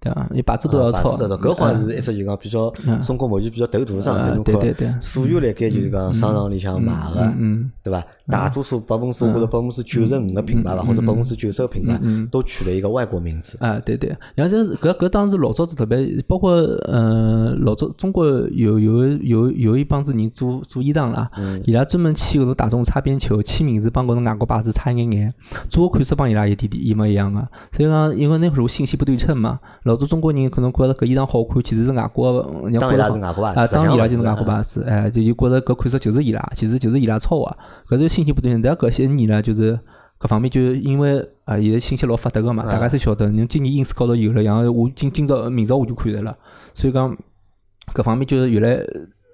对伐？伊牌子都要抄搿好像是一只就讲比较中国目前比较头大的商啊品。侬看对对。对所有辣盖就是讲商场里向买个，嗯，对伐？大多数百分之或者百分之九十五个品牌吧，或者百分之九十个品牌都取了一个外国名字。啊，对对，然后就是搿搿当时老早子特别，包括嗯老早中国有有有有一帮子人做做衣裳啦，伊拉专门签搿种大众擦边球，签名字帮搿种外国牌子差一眼眼，做个款式帮伊拉一点点一模一样个。所以讲，因为那时候信息不对称嘛，老多中国人可能觉着搿衣裳好看，其实是外国人家觉着好啊，当伊拉就是外国牌子，哎，就就觉着搿款式就是伊拉，其实就是伊拉抄个，搿是信息不对称。但搿些年呢，就是搿方面就因为啊，现在信息老发达个嘛，大家侪晓得，侬今年 ins 高头有了，然后我今今朝明朝我就看着了，所以讲搿方面就是越来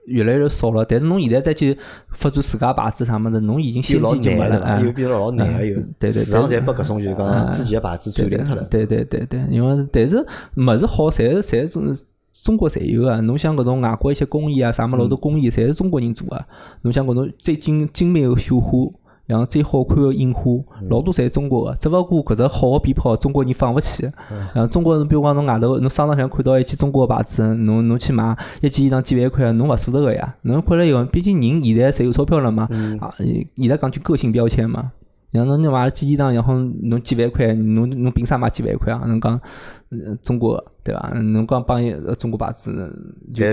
越来越少了。但是侬现在再去发展自家牌子啥么子，侬已经又先老机就没了，难的，哎又变得老难个，又对对市场对侪被搿种就是讲自己的牌子占领脱了。对对对对，因为但是物事好，侪是侪种中中国侪有啊。侬像搿种外国一些工艺啊，啥么老多工艺，侪是中国人做啊。侬像搿种最精精美个绣花。然后最好看个印花，老多侪是中国个，只勿过搿只好个鞭炮，中国人放勿起。然后中国人，比如讲侬外头，侬商场上看到一件中国个牌子，侬侬去买一件衣裳几万块，侬勿舍得个呀。侬看了以后，毕竟人现在侪有钞票了嘛，啊，现在讲句个性标签嘛。然后侬买件衣裳，然后侬几万块，侬侬凭啥买几万块啊？侬讲呃中国对伐？侬讲帮中国牌子，就外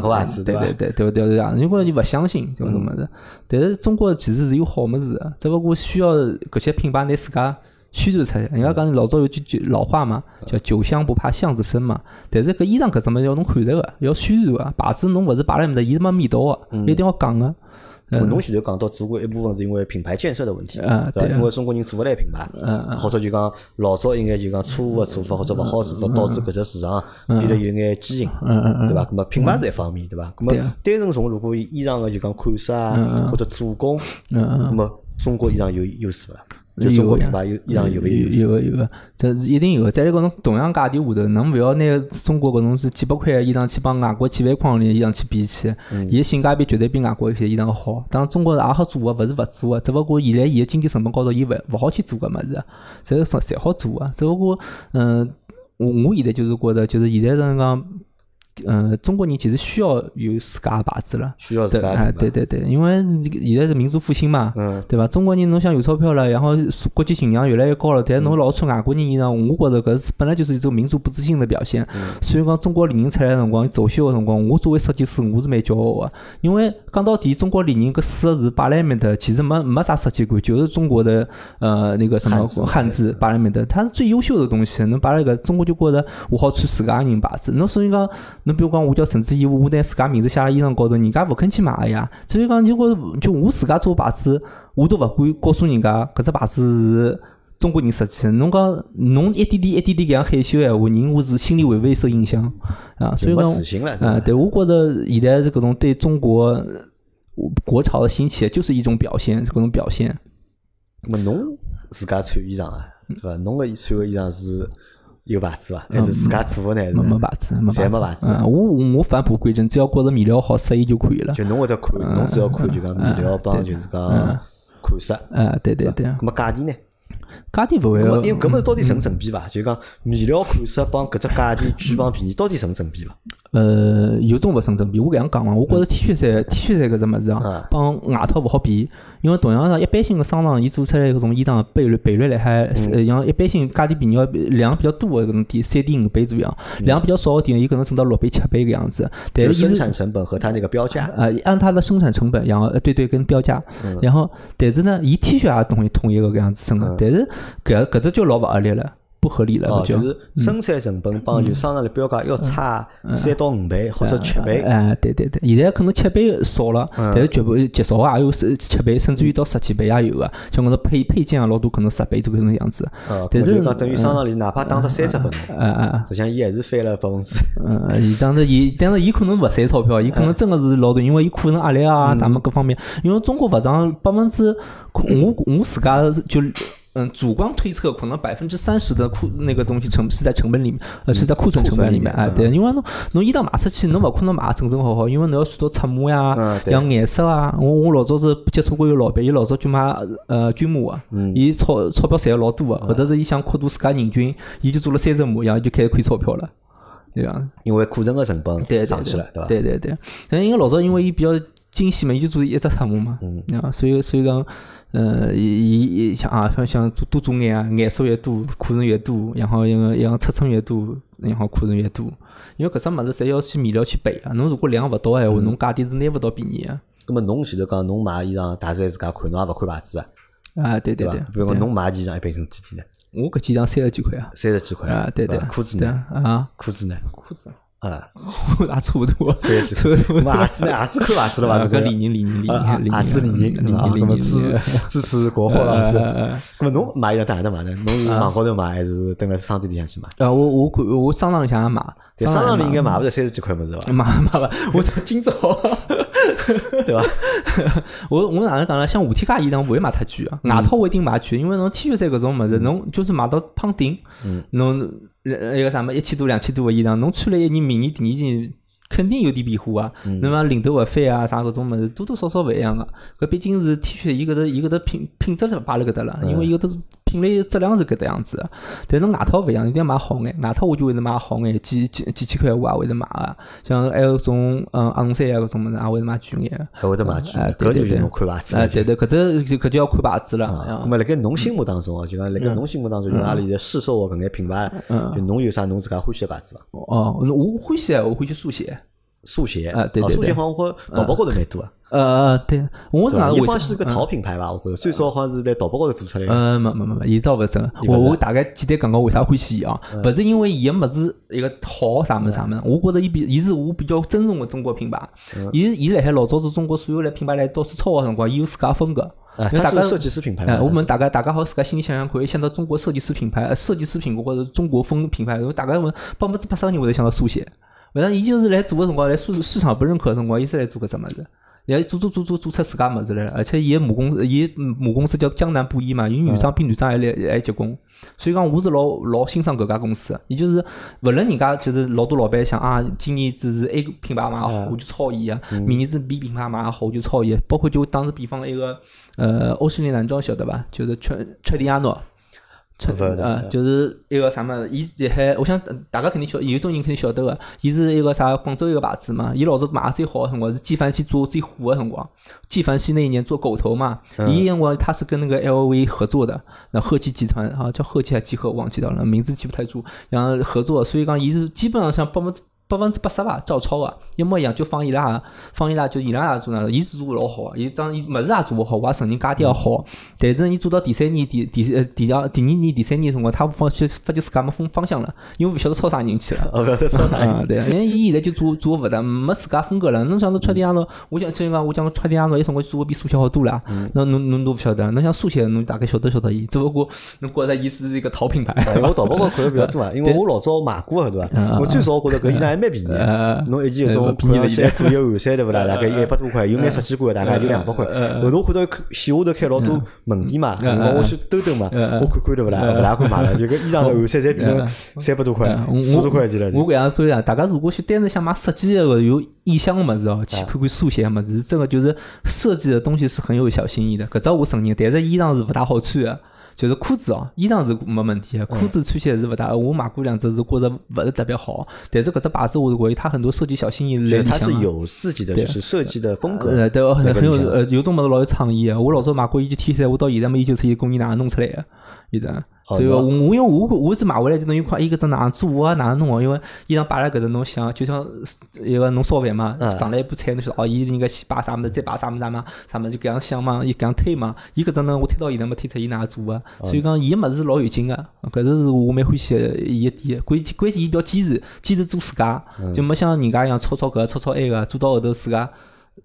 国牌子对对伐对对对对对啊！如果就勿相信这种物事，但是中国其实是有好物事的，只不过需要搿些品牌拿自家宣传出来。人家讲老早有句句老话嘛，叫酒香不怕巷子深嘛。但是搿衣裳搿只物事要侬看着个，要宣传个，牌子侬勿是摆辣面搭，伊是没味道个，一定要讲个。嗯，侬前头讲到只不过一部分是因为品牌建设的问题，对因为中国人做勿来品牌，或者就讲老早应该就讲错误的做法或者勿好做法，导致搿只市场变得有眼畸形，对伐？咾么品牌是一方面，对伐？咾么单纯从如果衣裳个就讲款式啊或者做工，那么中国衣裳有优势伐？就中国品牌有衣裳有有有个有个，这是一定有个。在一个侬同样价钿下头，侬勿要拿中国搿种是几百块个衣裳去帮外国几万块钿衣裳去比去，伊个性价比绝对比外国一些衣裳好。当然中国也好做个，勿是勿做个，只勿过现在伊个经济成本高头，伊勿勿好去做搿物事，这个侪好做个。只勿过，嗯，我我现在就是觉着，就是现在是讲。嗯，中国人其实需要有自家的牌子了，需要自家哎，对对对，因为现在是民族复兴嘛，嗯，对吧？中国人侬想有钞票了，然后国际形象越来越高了，但侬老穿外国人衣裳，我觉着搿是本来就是一种民族不自信的表现。所以讲，中国李宁出来辰光走秀的辰光，我作为设计师，我是蛮骄傲的，因为讲到底，中国李宁搿四个字摆辣埃面搭，其实没没啥设计感，就是中国的呃那个什么汉字摆辣埃面搭，它是最优秀的东西。侬摆辣搿中国就觉着我好穿自家人牌子，侬所以讲。侬比如讲，我叫陈志毅，我拿自家名字写在衣裳高头，人家勿肯去买个呀。所以讲，就我就我自家做牌子，我都勿敢告诉人家，搿只牌子是中国人设计。侬讲，侬一点点、一点点搿样害羞闲话，人我是心里会勿会受影响啊？所以讲，啊，对我觉着现在是搿种对中国国潮的兴起，就是一种表现，搿种表现。么侬自家穿衣裳啊，对伐？侬个穿个衣裳是？有牌子伐？还是自家做的呢？没牌子，没牌子。我我返璞归真，只要觉着面料好适意就可以了。就侬会得看，侬只要看就讲面料帮就是讲款式。啊，对对对。那么价钿呢？价钿勿会。因为搿么到底成正比伐？就讲面料款式帮搿只价钿巨帮便宜，到底成正比伐？呃，有种勿成正比。我搿样讲嘛，我觉着 T 恤衫 T 恤衫搿只物事啊，帮外套勿好比。因为同样上，一般性个商场，伊做出来搿种衣裳倍率倍率来还，像一般性价钿便宜，量比较多个搿种店，三点五倍左右，量比较少个店，伊可能挣到六倍七倍搿样子。但是生产成本和它那个标价，呃，按它的生产成本，然后对对跟标价，然后但是呢，伊 T 恤也统一统一个搿样子生的，但是搿搿只就老勿合理了。不合理了，就是生产成本帮就商场的标价要差三到五倍或者七倍。哎，对对对，现在可能七倍少了，但是绝不极少也有七倍，甚至于到十几倍也有个。像我说配配件啊，老多可能十倍这个种样子。但是讲等于商场里哪怕打只三折分，哎哎，实际上伊还是翻了百分之。嗯，伊当时伊，但是伊可能勿赚钞票，伊可能真个是老多，因为伊库存压力啊，咱们各方面，因为中国服装百分之，我我自家就。嗯，主观推测可能百分之三十的库那个东西成是在成本里面，呃，是在库存成本里面，哎，对，因为侬侬衣裳卖出去，侬勿可能卖正正好好，因为侬要算到尺码呀，像颜色啊，我我老早是接触过有老板，伊老早就买呃军码啊，伊钞钞票赚了老多个，后头是伊想扩大自家人均，伊就做了三十码，然后就开始亏钞票了，对伐？因为库存个成本上去了，对伐？对对对，但因为老早因为伊比较精细嘛，伊就做一只尺码嘛，嗯，啊，所以所以讲。呃，伊伊像啊，像像做多做眼啊，眼数越多，库存越多，然后因为样尺寸越多，然后库存越多。因为搿只物事侪要去面料去备啊。侬如果量勿到闲话，侬价钿是拿勿到便宜啊。咾么侬前头讲侬买衣裳大概自家看，侬也勿看牌子啊？啊，对对对。比如讲侬买件衣裳一般性几钿呢？我搿件衣裳三十几块啊。三十几块啊？对对。裤子呢？啊？裤子呢？裤子。啊，也差不多，差不多。袜子呢？袜子看袜子了吧？这个李宁，李宁，李宁，鞋子李宁，李宁，那么支支持国货了是。那么侬买衣裳在哪买呢？侬是网高头买还是等在商店里向去买？呃，我我我商场里向买。商场里应该买不着三十几块么子吧？买买吧，我今朝。对吧？我我哪能讲呢？像五 T 卡衣裳勿会买太贵啊，外套我一定买贵，因为侬 T 恤衫搿种物事，侬就是买到胖顶，侬一个啥么一千多两千多个衣裳，侬穿了一年，明年第二年。肯定有点变化啊，那么领头勿翻啊，啥搿种物事多多少少勿一样个。搿毕竟是 T 恤，伊搿搭伊搿搭品品质是摆辣搿搭了，因为伊搿搭是品类质量是搿搭样子。但是外套勿一样，一定要买好眼。外套我就会得买好眼，几几几千块我也会得买个。像还有种嗯阿龙衫啊搿种物事，也会得买贵眼。还会得买贵眼，搿就是侬看牌子。哎，对对，搿只就搿就要看牌子了。咾么辣盖侬心目当中哦，就讲辣盖侬心目当中，就阿里在市售搿眼品牌，就侬有啥侬自家欢喜个牌子伐？哦，我欢喜，我欢喜速写。速写啊对对对速写好像或淘宝高头蛮多啊。呃，对，我？哪为啥伊好像是个淘品牌吧？我觉着最早好像是在淘宝高头做出来的。呃，没没没没，伊倒勿是真我我大概简单讲讲为啥欢喜伊啊？勿是因为伊个物事一个好啥物事啥物事，我觉着伊比伊是我比较尊重个中国品牌。伊伊辣海老早子中国所有来品牌来到处抄个辰光，伊有自家风格。哎，它是设计师品牌哎，嘛。我们大家大家好自家心里想想看，一想到中国设计师品牌，呃设计师品牌或者中国风品牌，大概问百分之八十个人会得想到速写。反正伊就是来做个辰光，来市市场不认可个辰光，伊是来做搿只物事。也做做做做做出自家物事来了，而且伊个母公司，伊母公司叫江南布衣嘛，伊女装比女装还来还结棍，所以讲我是老老欣赏搿家公司的。伊就是勿论人家就是老多老板想啊，今年子是 A 品牌卖好，我就抄伊啊；明年子 B 品牌卖好，我就抄伊。包括就打个比方，一个呃欧诗丽男装晓得伐？就是确确迪亚诺。勿晓得呃，就是一个啥么子，伊辣海，我想呃大家肯定晓，有种人肯定晓得个，伊是一个啥广州一个牌子嘛，伊老早卖得最好个辰光是纪梵希做最火个辰光，纪梵希那一年做狗头嘛，伊辰光他是跟那个 LV 合作的，那后期集团啊叫后期还集合忘记掉了，名字记不太住，然后合作，所以讲伊是基本上像百分之。百分之八十吧，照抄个，一模一样，就放伊拉，放伊拉就伊拉也做那个，伊是做得老好个，伊张伊物事也做勿好，我也承认价钿也好，但是伊做到第三年、第第呃第二第二年、第三年辰光，他发觉发觉自家没方方向了，因为勿晓得抄啥人去了。哦，勿晓得抄啥人。啊，对，因为伊现在就做做勿得，没自家风格了。侬想到穿迪亚诺，我讲真讲我讲穿迪亚诺，伊辰光做个比速写好多了。那侬侬都勿晓得，侬像速写，侬大概晓得晓得伊，只不过侬觉着伊是一个淘品牌。哎我淘宝高看的比较多啊，因为我老早买过个对伐？我最早觉着搿衣裳还蛮便宜的，侬一件搿种便宜了现在可以个汗衫对勿啦？大概一百多块，有眼设计馆大概就两百块。后头我看到线下头开老多门店嘛，我我去兜兜嘛，我看看对勿啦？勿大敢买了，就搿衣裳汗衫侪变成三百多块、四百多块钱了。我搿样说呀，大家如果去单纯想买设计个有意向个物事哦，去看看速写个物事，真个就是设计的东西是很有小心意的。搿只我承认，但是衣裳是勿大好穿个。就是裤子哦，衣裳是没问题的，裤子穿起来是勿大。我买过两只是觉着勿是特别好，但是搿只牌子我是觉得它很多设计小心意来里它是。有自己的就是设计的风格。呃，对，很很有呃有种物事老有创意个。我老早买过一件 T 恤，我到现在没研究出伊工艺哪能弄出来的，现在。所以我我因为我我只买回来就等于看伊搿只哪能做啊，哪能弄哦，因为衣裳摆辣搿搭侬想，就像一个侬烧饭嘛，嗯。上来一盘菜侬晓得哦，伊应该先摆啥物事，再摆啥物事啥嘛，啥物事就搿样想嘛，伊搿样推嘛，伊搿只呢我推到现在没推出伊哪能做啊，嗯。所以讲伊个物事是老有劲个，搿是是我蛮欢喜的伊一点，关键关键伊比较坚持，坚持做自家，嗯。就没像人家一样吵吵搿吵吵埃个，做到后头自家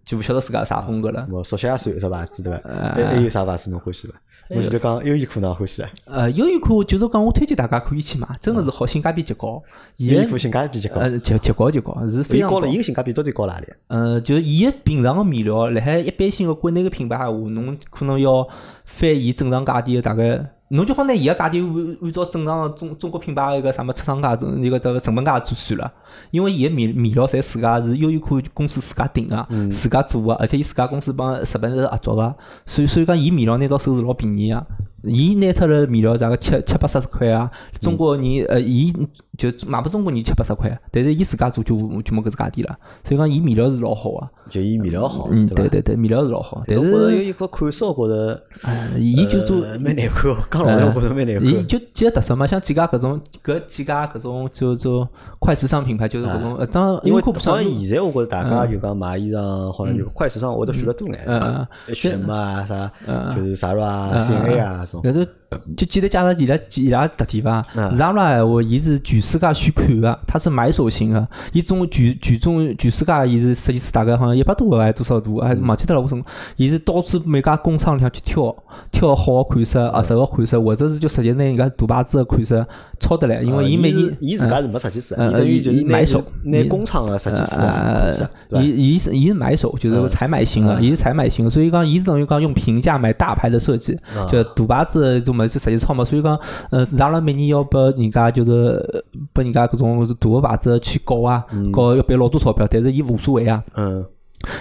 就勿晓得自家啥风格了。我说下算一只牌子对伐？还还有啥牌子侬欢喜伐？我前头讲优衣库侬欢喜啊？呃，优衣库就是讲，我推荐大家可以去买，真个是好，性价比极高。优衣库性价比极高，呃，极极高极高，是非常伊高了，伊个性价比到底高哪里？呃，就是伊个平常个面料，辣海一般性个国内个品牌闲话，侬可能要翻伊正常价钿个大概，侬就好拿伊个价钿按按照正常个中中国品牌一个啥么出厂价、一个这个成本价做算了。因为伊个面面料侪自家是优衣库公司自家定个，自家做个，而且伊自家公司帮日本是合作个，所以所以讲伊面料拿到手是老便宜个。伊拿出来面料大概七七八十块啊，中国人呃，伊就卖拨中国人七八十块，但是伊自家做就就没搿只价钿了。所以讲伊面料是老好个，就伊面料好，嗯，对？对对对，面料是老好，但是衣库款式，我觉着呃伊就做呃蛮难看，讲老实话，我觉着蛮难看。伊就几个特色嘛，像几家搿种搿几家搿种就做快时尚品牌，就是搿种呃，当然因为好像现在我觉着大家就讲买衣裳，好像就快时尚会得选得多眼嗯，H&M 啊啥，就是 Zara 啊、C&A 啊这种。搿头就简单介绍伊拉伊拉特点伐嗯？Zara 闲话，伊是全世界去看个，它是买手型个，伊总全全中全世界伊是设计师大概好像一百多个还多少度，还忘记脱了我从伊是到处每家工厂里向去挑挑好个款式、合适个款式，或者是就直接拿人家大牌子个款式抄得来，因为呃伊每年伊自家是没设计师，嗯伊等于就是买手拿工厂个设计师？伊伊是伊是买手，就是采买型个，伊是采买型个，所以讲伊是等于讲用平价买大牌的设计，就大牌子种物事实际操嘛，所以讲呃，Zara 每年要拨人家就是呃拨人家搿种大个牌子去搞啊，搞要赔老多钞票，但是伊无所谓啊。嗯。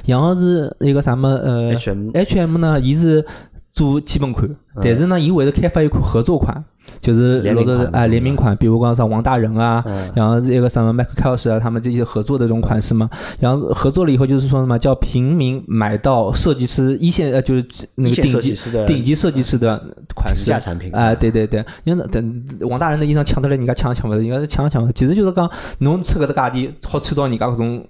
然后是一个啥么呃，H&M H&M 呢，伊是做基本款，但是呢，伊会得开发一款合作款，就是联名款老多啊联名款，比如讲像王大仁啊，嗯。然后是一个什么麦克凯尔士啊，他们这些合作的这种款式嘛，然后合作了以后就是说什么叫平民买到设计师一线呃就是那个顶级设计师的顶级设计师的款式。平价产品。啊、对对对，因为等王大仁的衣裳抢得来，人家抢也抢勿着，人家是抢也抢勿着，其实就是讲侬出搿只价钿好穿到人家搿种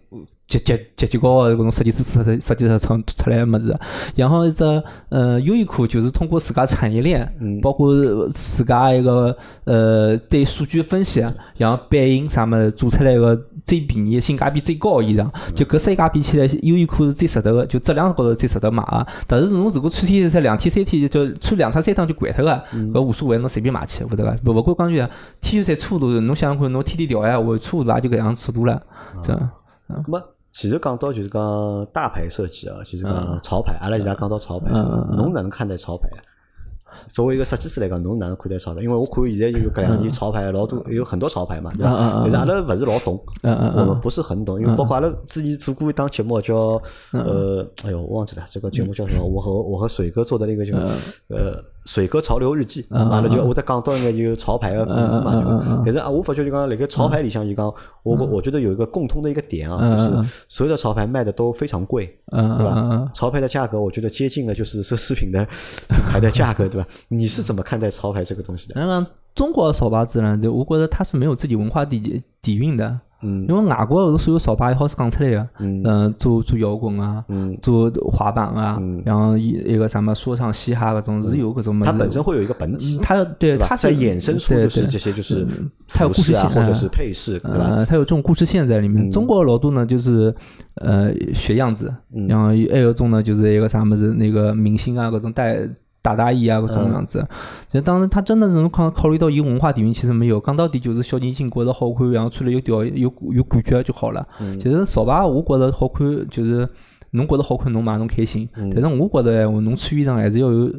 极极极极高个搿种设计师设设计出出出来物事。然后一只呃优衣库就是通过自家产业链，包括自家一个呃对数据分析，然后版型啥物事做出来个最便宜、性价比最高个衣裳。就搿三家比起来，优衣库是最值得个，就质量高头最值得买个。但是侬如果穿天才两天三天就穿两趟三趟就掼脱个，搿无所谓，侬随便买去，勿得个。勿勿管讲句，T 恤衫粗度，侬想想看，侬天天调呀，我粗度也就搿样尺度了，这。咁么？其实讲到就是讲大牌设计啊，就是讲潮牌，阿拉现在讲到潮牌，侬哪能看待潮牌？作为一个设计师来讲，侬哪能看待潮牌？因为我看现在有搿两年潮牌老多，有很多潮牌嘛，对吧？但是阿拉勿是老懂，我们不是很懂，因为包括阿拉之前做过一档节目叫呃，哎呦，我忘记了，这个节目叫什么？我和我和水哥做的那个叫呃。水哥潮流日记，完了就我得讲到应该就潮牌个故事嘛。但是啊，我发觉就讲那个潮牌里向就讲，我我觉得有一个共通的一个点啊，就是所有的潮牌卖的都非常贵，对吧？潮牌的价格我觉得接近了就是 奢侈品的品牌的价格，对吧？你是怎么看待潮牌这个东西的？嗯，中国潮牌自然，就我觉得它是没有自己文化底底蕴的。嗯，因为外国所有潮牌也好是讲出来的，嗯，做做摇滚啊，做滑板啊，然后一一个什么说唱嘻哈搿种是有搿种它本身会有一个本体，它对它在衍生出就是这些就是它有故事线或者是配饰，对吧？它有这种故事线在里面。中国老多呢就是呃学样子，然后还有种呢就是一个啥么子那个明星啊搿种带。大大衣啊，搿种样子，就当时他真的能考考虑到伊文化底蕴，其实没有。讲到底就是小年轻觉着好看，然后穿了有调有有感觉就好了。其实潮牌我觉着好看，就是侬觉着好看侬买侬开心。但是我觉得话，侬穿衣裳还是要有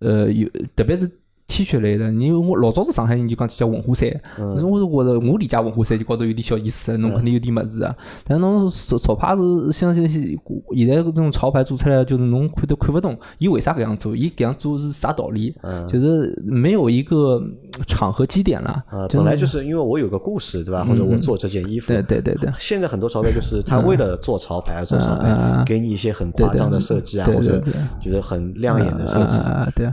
呃有，特别是。T 恤类的，你我老早子上海人就讲叫文化衫，但是我是觉得我理解文化衫就觉得有点小意思，侬肯定有点么子啊。但侬潮潮牌是像些现在这种潮牌做出来，就是侬看都看不懂，伊为啥搿样做？伊搿样做是啥道理？就是没有一个场合基点了。本来就是因为我有个故事，对吧？或者我做这件衣服。对对对对。现在很多潮牌就是他为了做潮牌而做潮牌，给你一些很夸张的设计啊，或者就是很亮眼的设计。对。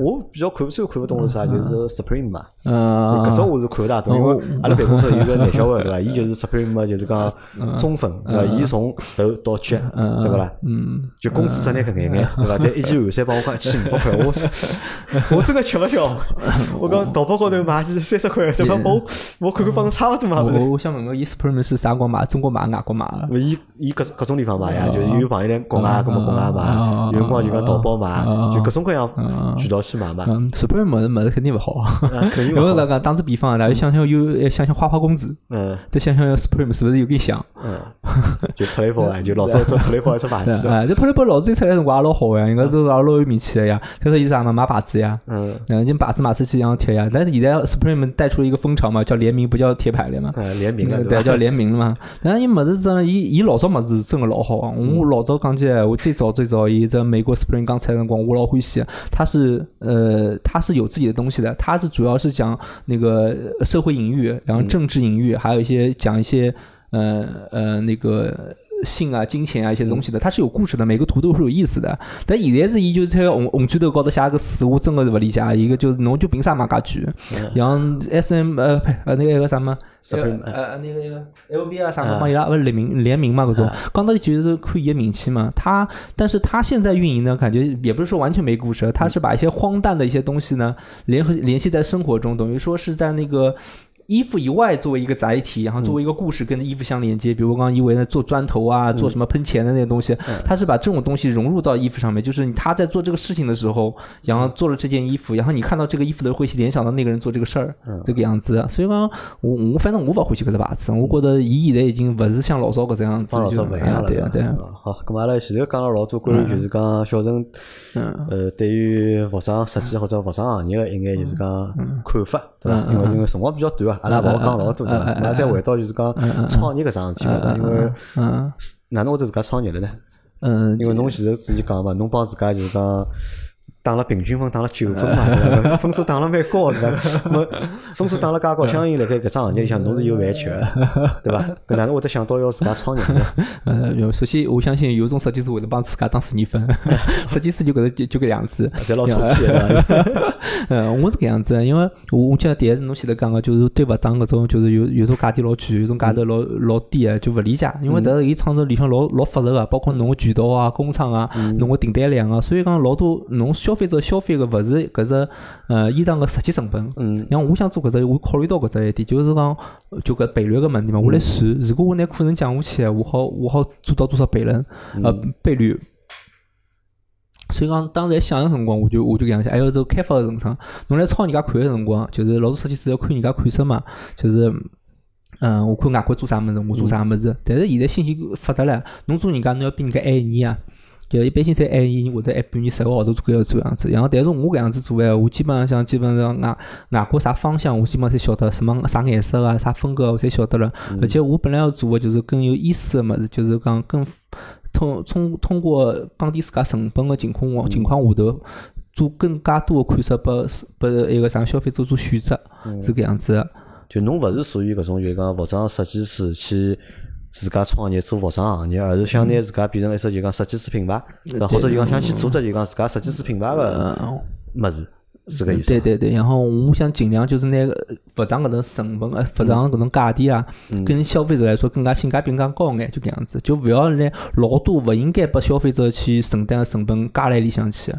我比较看不。最看不懂是啥？就是 Supreme 嘛，嗯，搿种我是看勿大懂，因为阿拉办公室有个男小孩对伐？伊就是 Supreme 嘛，就是讲中分对伐？伊从头到脚对勿啦？嗯，就工资只拿搿眼眼对伐？但一件汗衫帮我讲一千五百块，我 我真个吃勿消。我讲淘宝高头买是三十块，对伐？我我看看帮侬差勿多嘛。我我想问个，伊 Supreme 是啥光买？中国买、外国买？伊伊各各种地方买呀，就有朋友来国外，搿么国外买，有辰光就讲淘宝买，就各种各样渠道去买嘛。不是么子么子肯定勿好，因为那个打个比方，大家想想有想想花花公子，嗯，再想想 Supreme 是不是有点像？嗯，就 Playboy 啊，就老早做 Playboy 做牌子，啊，这 Playboy 老早最出来辰光也老好呀，应该都是老有名气的呀。他说意思啥嘛？买牌子呀，嗯，嗯，就牌子买出去然后贴呀。但是现在 Supreme 带出了一个风潮嘛，叫联名，不叫贴牌了嘛？嗯，联名了，对，叫联名了嘛。但是伊么子真，伊伊老早么子真个老好。我老早讲起来，我最早最早伊在美国 Supreme 刚出来辰光，我老欢喜。他是呃，他是有。自己的东西的，他是主要是讲那个社会隐喻，然后政治隐喻，还有一些讲一些呃呃那个性啊、金钱啊一些东西的，它是有故事的，每个图都是有意思的。但现在是伊就是在红红砖头高头写个词，我真的是不理解。一个就是侬就凭啥买家具？然后 S M 呃呸呃那个个啥么？呃呃那个那个 L V 啊啥么嘛，伊拉不是联名联名嘛？搿种刚到底就是看伊个名气嘛。他但是他现在运营呢，感觉也不是说完全没故事，他是把一些荒诞的一些东西呢联合联系在生活中，等于说是在那个。衣服以外作为一个载体，然后作为一个故事跟衣服相连接，比如我刚刚以为做砖头啊，做什么喷钱的那些东西，他是把这种东西融入到衣服上面，就是他在做这个事情的时候，然后做了这件衣服，然后你看到这个衣服的会联想到那个人做这个事儿，这个样子。所以讲，我我反正我不欢喜这个牌子，我觉得伊现在已经不是像老早搿这样子，老早不一样了。对对。好，咁阿拉现在讲了老多关于就是讲小陈，呃，对于服装设计或者服装行业的一眼就是讲看法，对吧？因为因为辰光比较短啊。阿拉勿好讲老多对伐？那再回到就是讲创业搿桩事体嘛，因为哪能会得自家创业了呢？嗯，因为侬前头自己讲嘛，侬帮自家就是讲打了平均分，打了九分嘛，对伐？分数打了蛮高，对伐？那么分数打了介高，相应辣盖搿桩行业里向，侬是有饭吃个，对伐？搿哪能会得想到要自家创业呢？呃，首先我相信有种设计师会得帮自家打十二分，设计师就搿个就就搿样子。侪老臭屁个，呃，我是搿样子，因为我我记得第一是侬前头讲个，就是对服装搿种，就是有有种价钿老贵，有种价头老老低个，就勿理解。因为迭个伊创造里向老老复杂个，包括侬个渠道啊、工厂啊、侬个订单量啊，所以讲老多侬消费者消费个勿是搿只呃衣裳个实际成本。嗯，像我想做搿只，我考虑到搿只一点，就是讲就搿赔率个问题嘛。我来算，如果我拿库存降下去，我好我好做到多少赔率？呃，倍率。所以讲，当时想个辰光，我就我就搿样想，还有这开发个辰光，侬来抄人家款个辰光，就是老多设计师要看人家款式嘛，就是，嗯，我看外国做啥物事，我做啥物事。但是现在信息发达了，侬做人家侬要比人家晚一年啊。就一般性侪晚一年或者晚半年、十个号头左右做样子。然后，但是我搿样子做闲话，我基本上像基本上外外国啥方向，我基本上侪晓得，什么啥颜色啊、啥风格，我侪晓得了。而且我本来要做个就是更有意思个物事，就是讲更。通通通过降低自家成本个情况下情况下头，做更加多个款式，拨拨一个啥消费者做选择，是搿样子个。就侬勿是属于搿种就讲服装设计师去自家创业做服装行业，而是想拿自家变成一只就讲设计师品牌，或者就讲想去做只就讲自家设计师品牌个物事。是个意思。对对对，然后我想尽量就是拿服装搿种成本呃，服装搿种价钿啊，跟消费者来说更加性价比更加高眼，就搿样子，就勿要拿老多勿应该拨消费者去承担个成本加来里向去。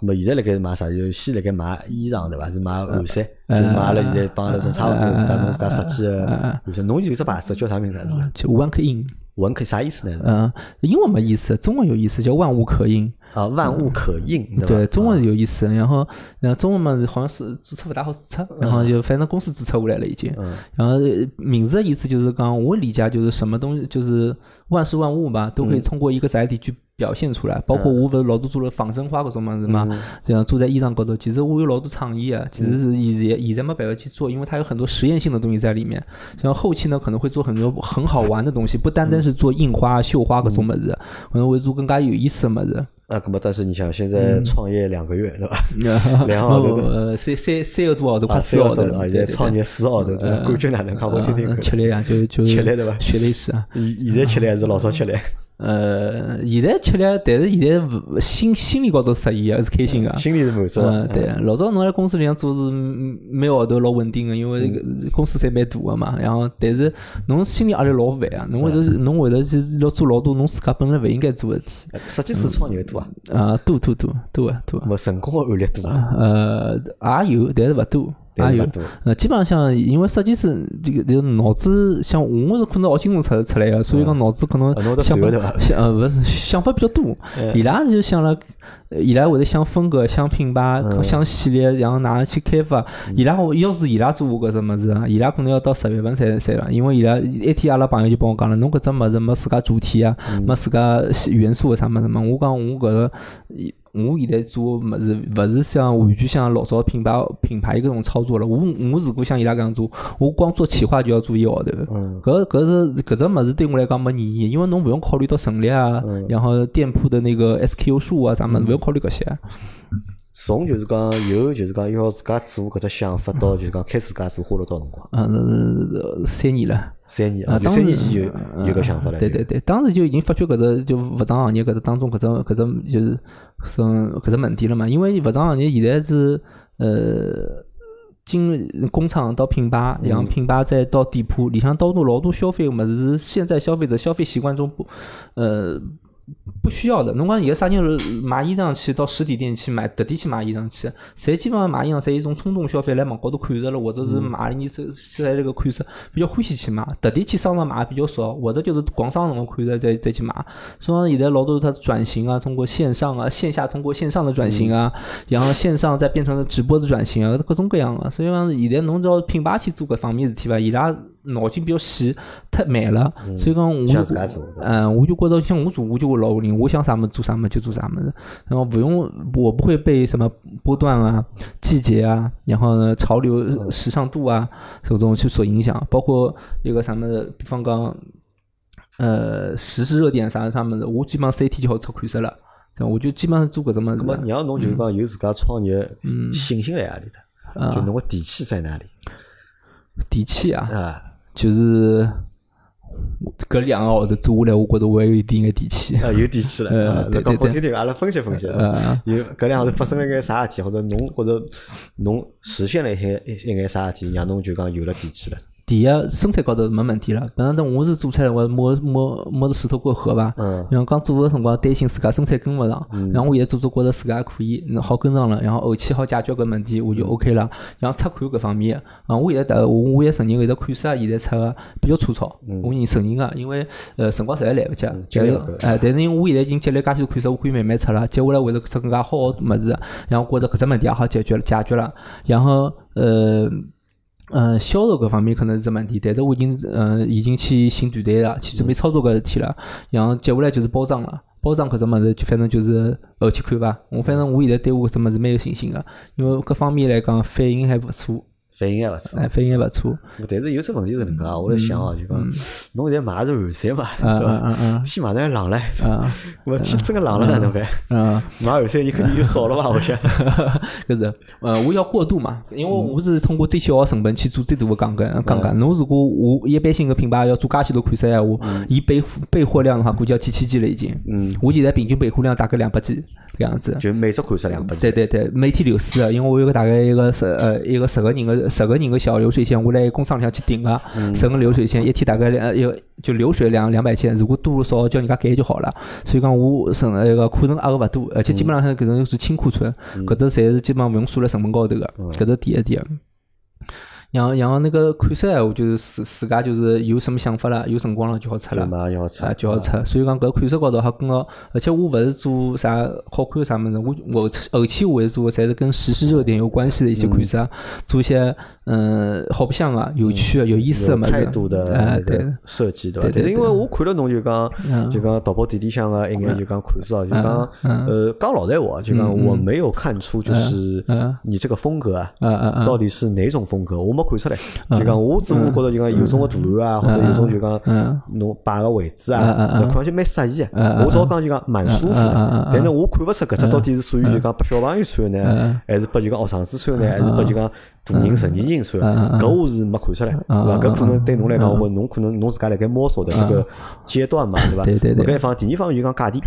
咁么现在辣盖买啥？就先辣盖买衣裳对伐？是买汗衫，就买阿拉现在帮阿拉种差勿多自家侬自家设计个汗衫。侬有只牌子叫啥名字？是伐？就 One In。万可啥意思呢？嗯，英文没意思，中文有意思，叫万物可印。啊，万物可印，对，中文有意思。然后，然后中文嘛，好像是注册勿大好注册。然后就反正公司注册下来了已经。然后名字的意思就是讲，我理解就是什么东西，就是万事万物嘛，都可以通过一个载体去表现出来。包括我勿是老多做了仿生花搿种物事嘛，这样做在衣裳高头。其实我有老多创意啊，其实是现在现在没办法去做，因为它有很多实验性的东西在里面。像后期呢，可能会做很多很好玩的东西，不单单是做印花、绣花搿种物事，可能会做更加有意思的物事。啊，搿么但是你想，现在创业两个月对吧？两号头，呃，三三三个多号头，快四个号头了。现在创业四号头，感觉哪能？看我听听看。吃力啊，就就 吃力对伐？血泪史啊！现现在吃力还是老早吃力？呃，现在吃力，但是现在心心里高头适意啊，是开心个。心里是满足。嗯，对。老早侬在公司里向做是每号头老稳定个，因为公司侪蛮大个嘛。然后，但是侬心里压力老烦啊！侬会得侬会头去要做老多侬自家本来勿应该做个事体。设计师创业多啊？啊，多多多多啊多。没成功个案例多啊？呃，也有，但是勿多。也有，呃，基本上像因为设计师这个就脑子像我是可能学金融出出来的，所以讲脑子可能想法 想呃勿是想法比较多。伊拉就想了，伊拉会得想风格、想品牌、想系列，然后哪能去开发。伊拉要是伊拉做搿只物事啊，伊拉可能要到十月份才才了，因为伊拉一天阿拉朋友就帮我讲了，侬搿只物事没自家主题啊，没自家元素啥物事嘛。我讲我搿个。我现在做物事勿是像完全像老早品牌品牌搿种操作了。我我如果像伊拉搿样做，我光做企划就要做一个号头。搿搿是搿只物事对我来讲没意义，因为侬勿用考虑到成立啊，然后店铺的那个 SKU 数啊啥物事，勿用考虑搿些。从就是讲有就是讲要自家做搿只想法到就是讲开始自家做花了多少辰光？嗯，三年了。三年啊，三年前就有个想法了。对对对，当时就已经发觉搿只就服装行业搿只当中搿只搿只就是生搿只问题了嘛。因为服装行业现在是呃，经工厂到品牌，然后品牌再到店铺，里向到多老多消费物事是现在消费者消费习惯中不呃。不需要的，侬讲现在啥人买衣裳去到实体店去买，特地去买衣裳去，侪基本上买衣裳侪一种冲动消费，来网高头看着了，或者是买了你这现在这个款式比较欢喜去买，特地去商场买比较少，或者就是逛商场看着再再去买。所以讲现在老多它转型啊，通过线上啊，线下通过线上的转型啊，然后线上再变成了直播的转型啊，各种各样的。所以讲现在侬要品牌去做搿方面事体吧，伊拉。脑筋比较细，太慢了，所以讲我，嗯，我就觉着像我做，我就会老灵，我想啥么做啥么就做啥么子，然后不用，我不会被什么波段啊、季节啊，然后呢潮流、时尚度啊这种去所影响，包括一个什么，比方讲，呃，时事热点啥啥么子，我基本上三天就好出款式了。这样我就基本上做搿种么子。那么让侬就是讲有自家创业信心辣何里搭？就侬个底气在哪里？底气啊，啊就是搿两个号头做下来，我觉着我还有一点眼底气。啊，有底气了。呃啊那讲对对对我听听，阿拉分析分析。呃有搿两个号头发生了眼啥事体，或者侬或者侬实现了一些一一眼啥事体，让侬就讲有了底气了。第一，生产高头没问题了。本来等我是做出来，我摸摸摸着石头过河吧。嗯然后刚做个辰光担心自家生产跟勿上，然后我现在做做觉着自家还可以，那好跟上了，然后后期好解决搿问题，我就 OK 了。然后出款搿方面，啊，我现在的我我也承认搿只款式啊，现在出个比较粗糙，我认承认个，因为呃辰光实在来勿及。但哎，但是因为我现在已经积累介许多款式，我可以慢慢出了，接下来会得出更加好个物事，然后觉着搿只问题也好解决了，解决了，然后呃。嗯，销售搿方面可能是只问题，但是我已经嗯已经去寻团队了，去准备操作搿事体了。然后接下来就是包装了，包装搿只物事反正就是后期看吧。我反正我现在对我搿只物事蛮有信心个，因为各方面来讲反应还勿错，反应还勿错。哎，反应还勿错。但是有只问题是搿能介啊，我在想哦，就讲侬现在买的是韩三嘛，嗯对伐？天马上要冷了，我天真个冷了哪能办？嗯。买韩山你肯定就少了吧？我想。搿是，呃，我要过渡嘛，因为我是通过最小个成本去做最大个杠杆，杠杆。侬如果我一般性个品牌要做介许多款式闲话，伊备备货量的话，估计要几千件了已经。嗯，我现在平均备货量大概两百件搿样子。就每只款式两百件对对对，每天流水个，因为我有个大概一个十呃一个十个人个十个人个小流水线，我来工厂里向去订个，十个流水线一天大概两一个就流水两两百千，如果多少叫人家改就好了。所以讲我省那个库存压个勿多，而且基本上搿种是轻库存，搿只侪是基本上勿用算辣成本高头个，搿只第一点。然后，然后那个款式闲话，就是自自家就是有什么想法了，有辰光了就好出就了。马上要出啊，就好出，所以讲搿款式高头还跟个，而且我勿是做啥好看啥物事，我我后期我会做的侪是跟时事热点有关系的一些款式啊，做一些嗯好白相啊、有趣啊、有意思的有物事。态度的哎，对，设计，对伐？对对但是因为我看了侬就讲嗯，就讲淘宝店里向个一眼就讲款式哦，就讲嗯呃，讲老实闲话，就讲我没有看出就是嗯你这个风格啊，到底是哪种风格，我没看出来。就讲我只不过觉得就讲有种个图案啊，或者有种就讲嗯。侬摆个位置啊，嗯看上去蛮适意嗯嗯个。我照讲就讲蛮舒服的。嗯，但是我看勿出搿只到底是属于就讲拨小朋友穿的嗯。呢，还是拨就讲学生子穿呢，还是拨就讲大人成年人穿的。嗯嗯搿我是没看出来，对伐？搿可能对侬来讲，我侬可能侬自家辣盖摸索的这个阶段嘛，对伐？对对对搿一方，第二方就讲价钿，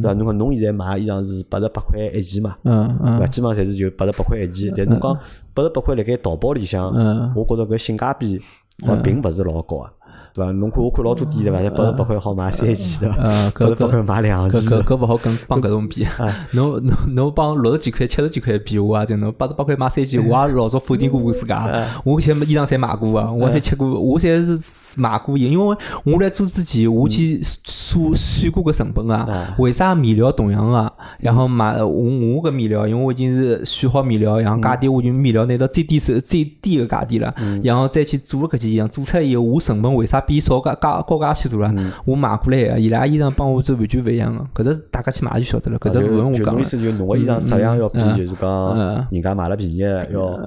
对伐？侬讲侬现在买衣裳是八十八块一件嘛，嗯对伐？基本上侪是就八十八块一件，但侬讲八十八块辣盖淘宝里向嗯，我觉着搿性价比好像并勿是老高啊，对伐？侬看我看老多店对伐？侪八十八块好买三件对伐？嗯搿八十八块买两件搿，搿搿勿好跟帮搿种比，侬侬侬帮六十几块、七十几块比我啊，就侬八十八块买三件，我也老早否定过我自家，我现在衣裳侪买过啊，我侪吃过，我侪是买过，因为我来做之前，我去算算过个成本啊，为啥面料同样啊？然后买我我搿面料，因为我已经是选好面料，然后价钿我就面料拿到最低是最低个价钿了，然后再去做了搿件衣裳，做出来以后，我成本为啥比少价价高价许多了？我买过来个，伊拉衣裳帮我是完全勿一样个，搿只大家去买就晓得了，搿只勿用我讲了就侬意。思就侬个衣裳质量要比嗯就是讲嗯人家买了便宜要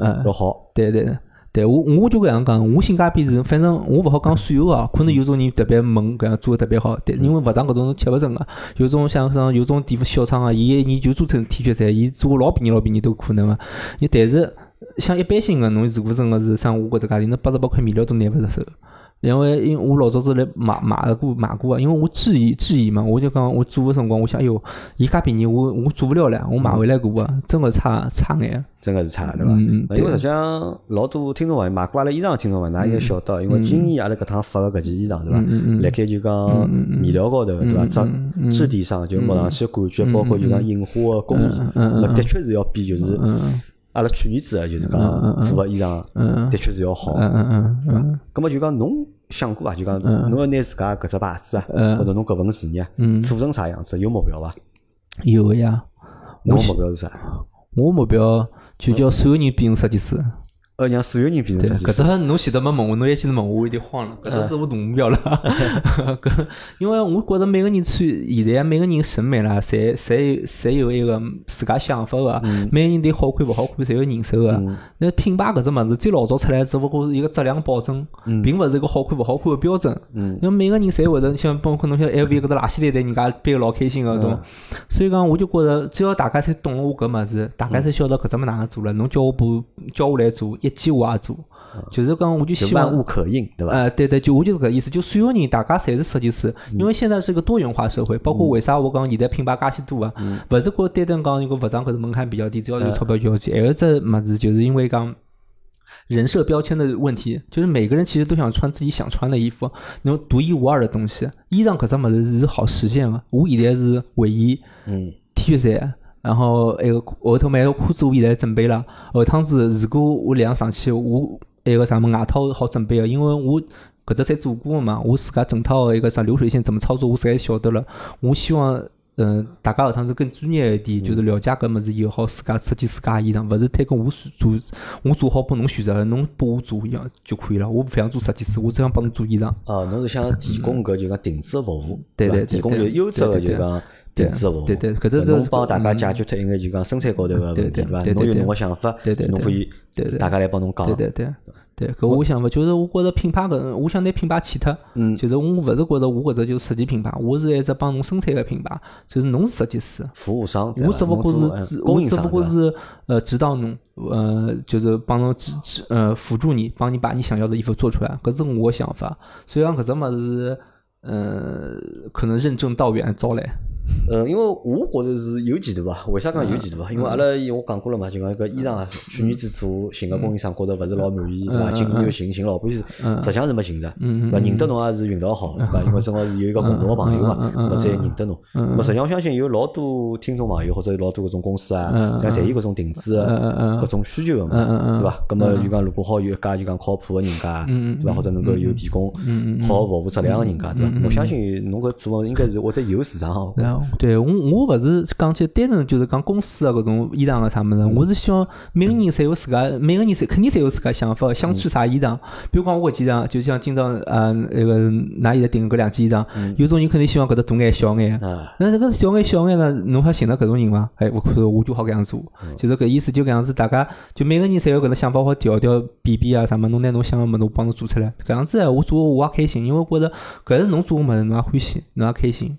嗯要好。对对对，我我就搿样讲，我性价比是，反正我勿好讲所有啊，可能有种人特别猛，搿样做的特别好，但因为服装搿种吃勿准个，有种像像有种地方小厂个，伊一年就做成 T 恤衫，伊做老便宜老便宜都可能个，你但是像一般性个，侬如果真个是像我搿搭价钿，侬八十八块面料都拿勿出手。因为因为我老早子来买买过买过啊，因为我质疑质疑嘛，我就讲我做个辰光，我想，哎哟，伊介便宜，我我做勿了唻，我买回来过啊，真个差差眼。真个是差，对伐？因为实际上老多听众朋友买过阿拉衣裳的听众朋友，㑚应该晓得，因为今年阿拉搿趟发个搿件衣裳，对伐？辣盖就讲面料高头，对伐？质质地上就摸上去感觉，包括就讲印花个工艺，那的确是要比就是阿拉去年子啊就是讲做个衣裳，的确是要好，嗯嗯嗯对伐？葛么就讲侬想过伐？就讲侬要拿自家搿只牌子啊，或者侬搿份事业做成啥样子？有目标伐？有个呀。侬目标是啥？我目标就叫所有人变成设计师。呃，让所有人变成设计师。搿只侬前头没问我，侬一记头问我，我有点慌了。搿只是我大目标了。搿因为我觉着每个人穿现在每个人审美啦，侪侪侪有一个自家想法个。每个人对好看勿好看侪有人受个。那品牌搿只物事最老早出来，只不过是一个质量保证，并勿是一个好看勿好看个标准。因为每个人侪会得像包括侬像 LV 搿只垃圾袋袋，人家背个老开心个种。所以讲，我就觉着只要大家侪懂了我搿物事，大家侪晓得搿只物哪能做了，侬叫我不叫我来做，一记我也做。就是讲，我就希望万物可应，对吧？呃，对对，就我就是搿意思，就所有人大家侪是设计师，因为现在是个多元化社会，包括为啥我讲现在品牌介许多啊？勿是讲单单讲一个服装搿个门槛比较低，只要有钞票就要去。还有只物事，就是因为讲人设标签的问题，就是每个人其实都想穿自己想穿的衣服，那种独一无二的东西。衣裳搿只物事是好实现个，我现在是卫衣、嗯 T 恤衫。然后那个后头买个裤子，我现在准备了。后趟子如果我量上去，我那个啥么外套好准备个，因为我搿只侪做过个嘛，我自家整套一个啥流水线怎么操作，我自家晓得了。我希望嗯，大家后趟子更专业一点，就是了解搿物事以后，好自家设计自家衣裳，勿是推跟我做我做好拨侬选择，侬拨我做一样就可以了。我勿想做设计师，我只想帮侬做衣裳。哦，侬是想提供搿就讲定制服务，对对，提供就优质个就讲。定制服务，对对，搿只侬帮大家解决脱一眼就讲生产高头个问题，对伐？侬有侬个想法，侬可以，大家来帮侬讲。对对对，对，搿我想法就是我觉着品牌搿，我想拿品牌去脱，嗯，就是我勿是觉着我搿只就设计品牌，我是一只帮侬生产个品牌，就是侬是设计师，服务商，我只不过是，我只不过是呃指导侬，呃，就是帮侬指指呃辅助你，帮你把你想要的衣服做出来，搿是我想法。所以讲搿只物事，呃，可能任重道远，招来。呃，因为我觉着是有前途啊。为啥讲有前途啊？因为阿拉我讲过了嘛，就讲一个衣裳啊，去年子做寻个供应商，觉着勿是老满意，对伐？今年又寻寻老半天，实际上是没寻着，对伐？认得侬也是运道好，对伐？因为正好是有一个共同个朋友嘛，我再认得侬。么实际上我相信有老多听众朋友或者老多搿种公司啊，像侪有搿种定制个搿种需求个嘛，对伐？葛么就讲如果好有一家就讲靠谱个人家，对伐？或者能够有提供好服务质量个人家，对伐？我相信侬搿做应该是会得有市场好。对我，我勿是讲起单纯就是讲公司个搿种衣裳个啥物事，我是希望每个人侪有自家，每个人侪肯定侪有自家想法，想穿啥衣裳。比如讲我搿件衣裳，就像今朝呃那个㑚现在订搿两件衣裳，有种人肯定希望搿搭大眼小眼，那这个小眼小眼呢，侬还寻到搿种人伐？哎，我可我就好搿样做，就是搿意思就搿样子，大家就每个人侪有搿能想法，好调调比比啊啥物，侬拿侬想个物事我帮侬做出来，搿样子我做我也开心，因为觉着搿是侬做个物事，侬也欢喜，侬也开心。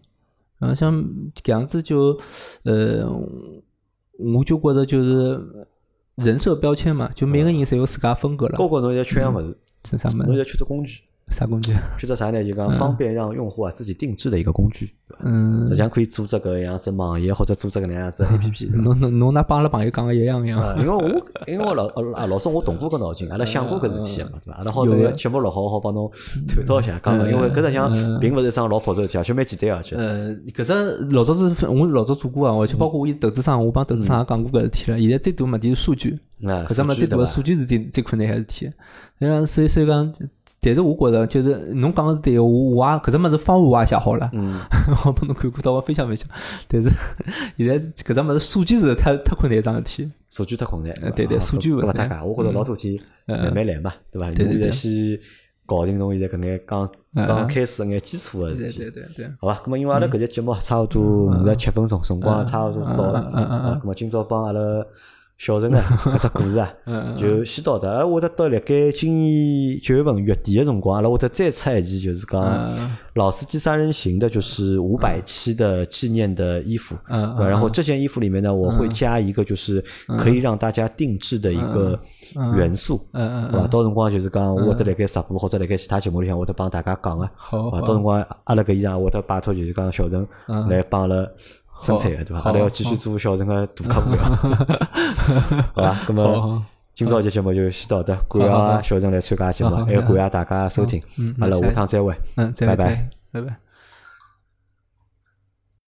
嗯，像搿样子就，呃，我就觉着就是人设标签嘛，就每个人侪有自家风格了。包括侬要缺样物事，是啥物事？侬要缺只工具。啥工具？觉得啥呢？就讲方便让用户啊自己定制的一个工具，嗯，实际上可以组织个样子网页或者组织个那样子 A P P。侬侬侬那帮阿拉朋友讲个一样一样。因为我因为我老啊老师我动过个脑筋，阿拉想过搿事体嘛，对伐？阿拉好个节目录好，好帮侬探讨一下，讲个，因为搿只像并勿是一桩老复杂事体，而且蛮简单而且。呃，搿只老早是我老早做过啊，而且包括我有投资商，我帮投资商也讲过搿事体了。现在最大问题是数据，搿只么最大个数据是最最困难个事体。嗯，所以所以讲。但是我觉着，就是侬讲个是对个，我我也搿只物事方案我也写好了，我帮侬看看到我分享分享。但是现在搿只物事数据是太太困难一桩事体，数据太困难。对对，数据勿大家，我觉着老多天慢慢来嘛，对伐？侬现在先搞定侬现在搿眼刚刚开始眼基础个事体，对对对。好吧，咁么因为阿拉搿节节目差勿多五十七分钟，辰光差勿多到了，咁么今朝帮阿拉。小陈啊，搿只故事啊，就先到的。而会得到辣盖今年九月份月底的辰光，阿拉会得再出一期，就是讲老司机三人行的，就是五百期的纪念的衣服。嗯然后这件衣服里面呢，我会加一个，就是可以让大家定制的一个元素。嗯嗯。对吧？到辰光就是讲，我会得辣盖直播或者辣盖其他节目里向，我得帮大家讲啊。好。到辰光阿拉搿衣裳，我得拜托就是讲小陈来帮阿拉。生产的对伐？阿拉要继续做小陈个大客户呀，好。伐？那么今朝节节目就先到这，感谢小陈来参加节目，还有感谢大家收听，阿拉下趟再会，嗯，拜拜，拜拜。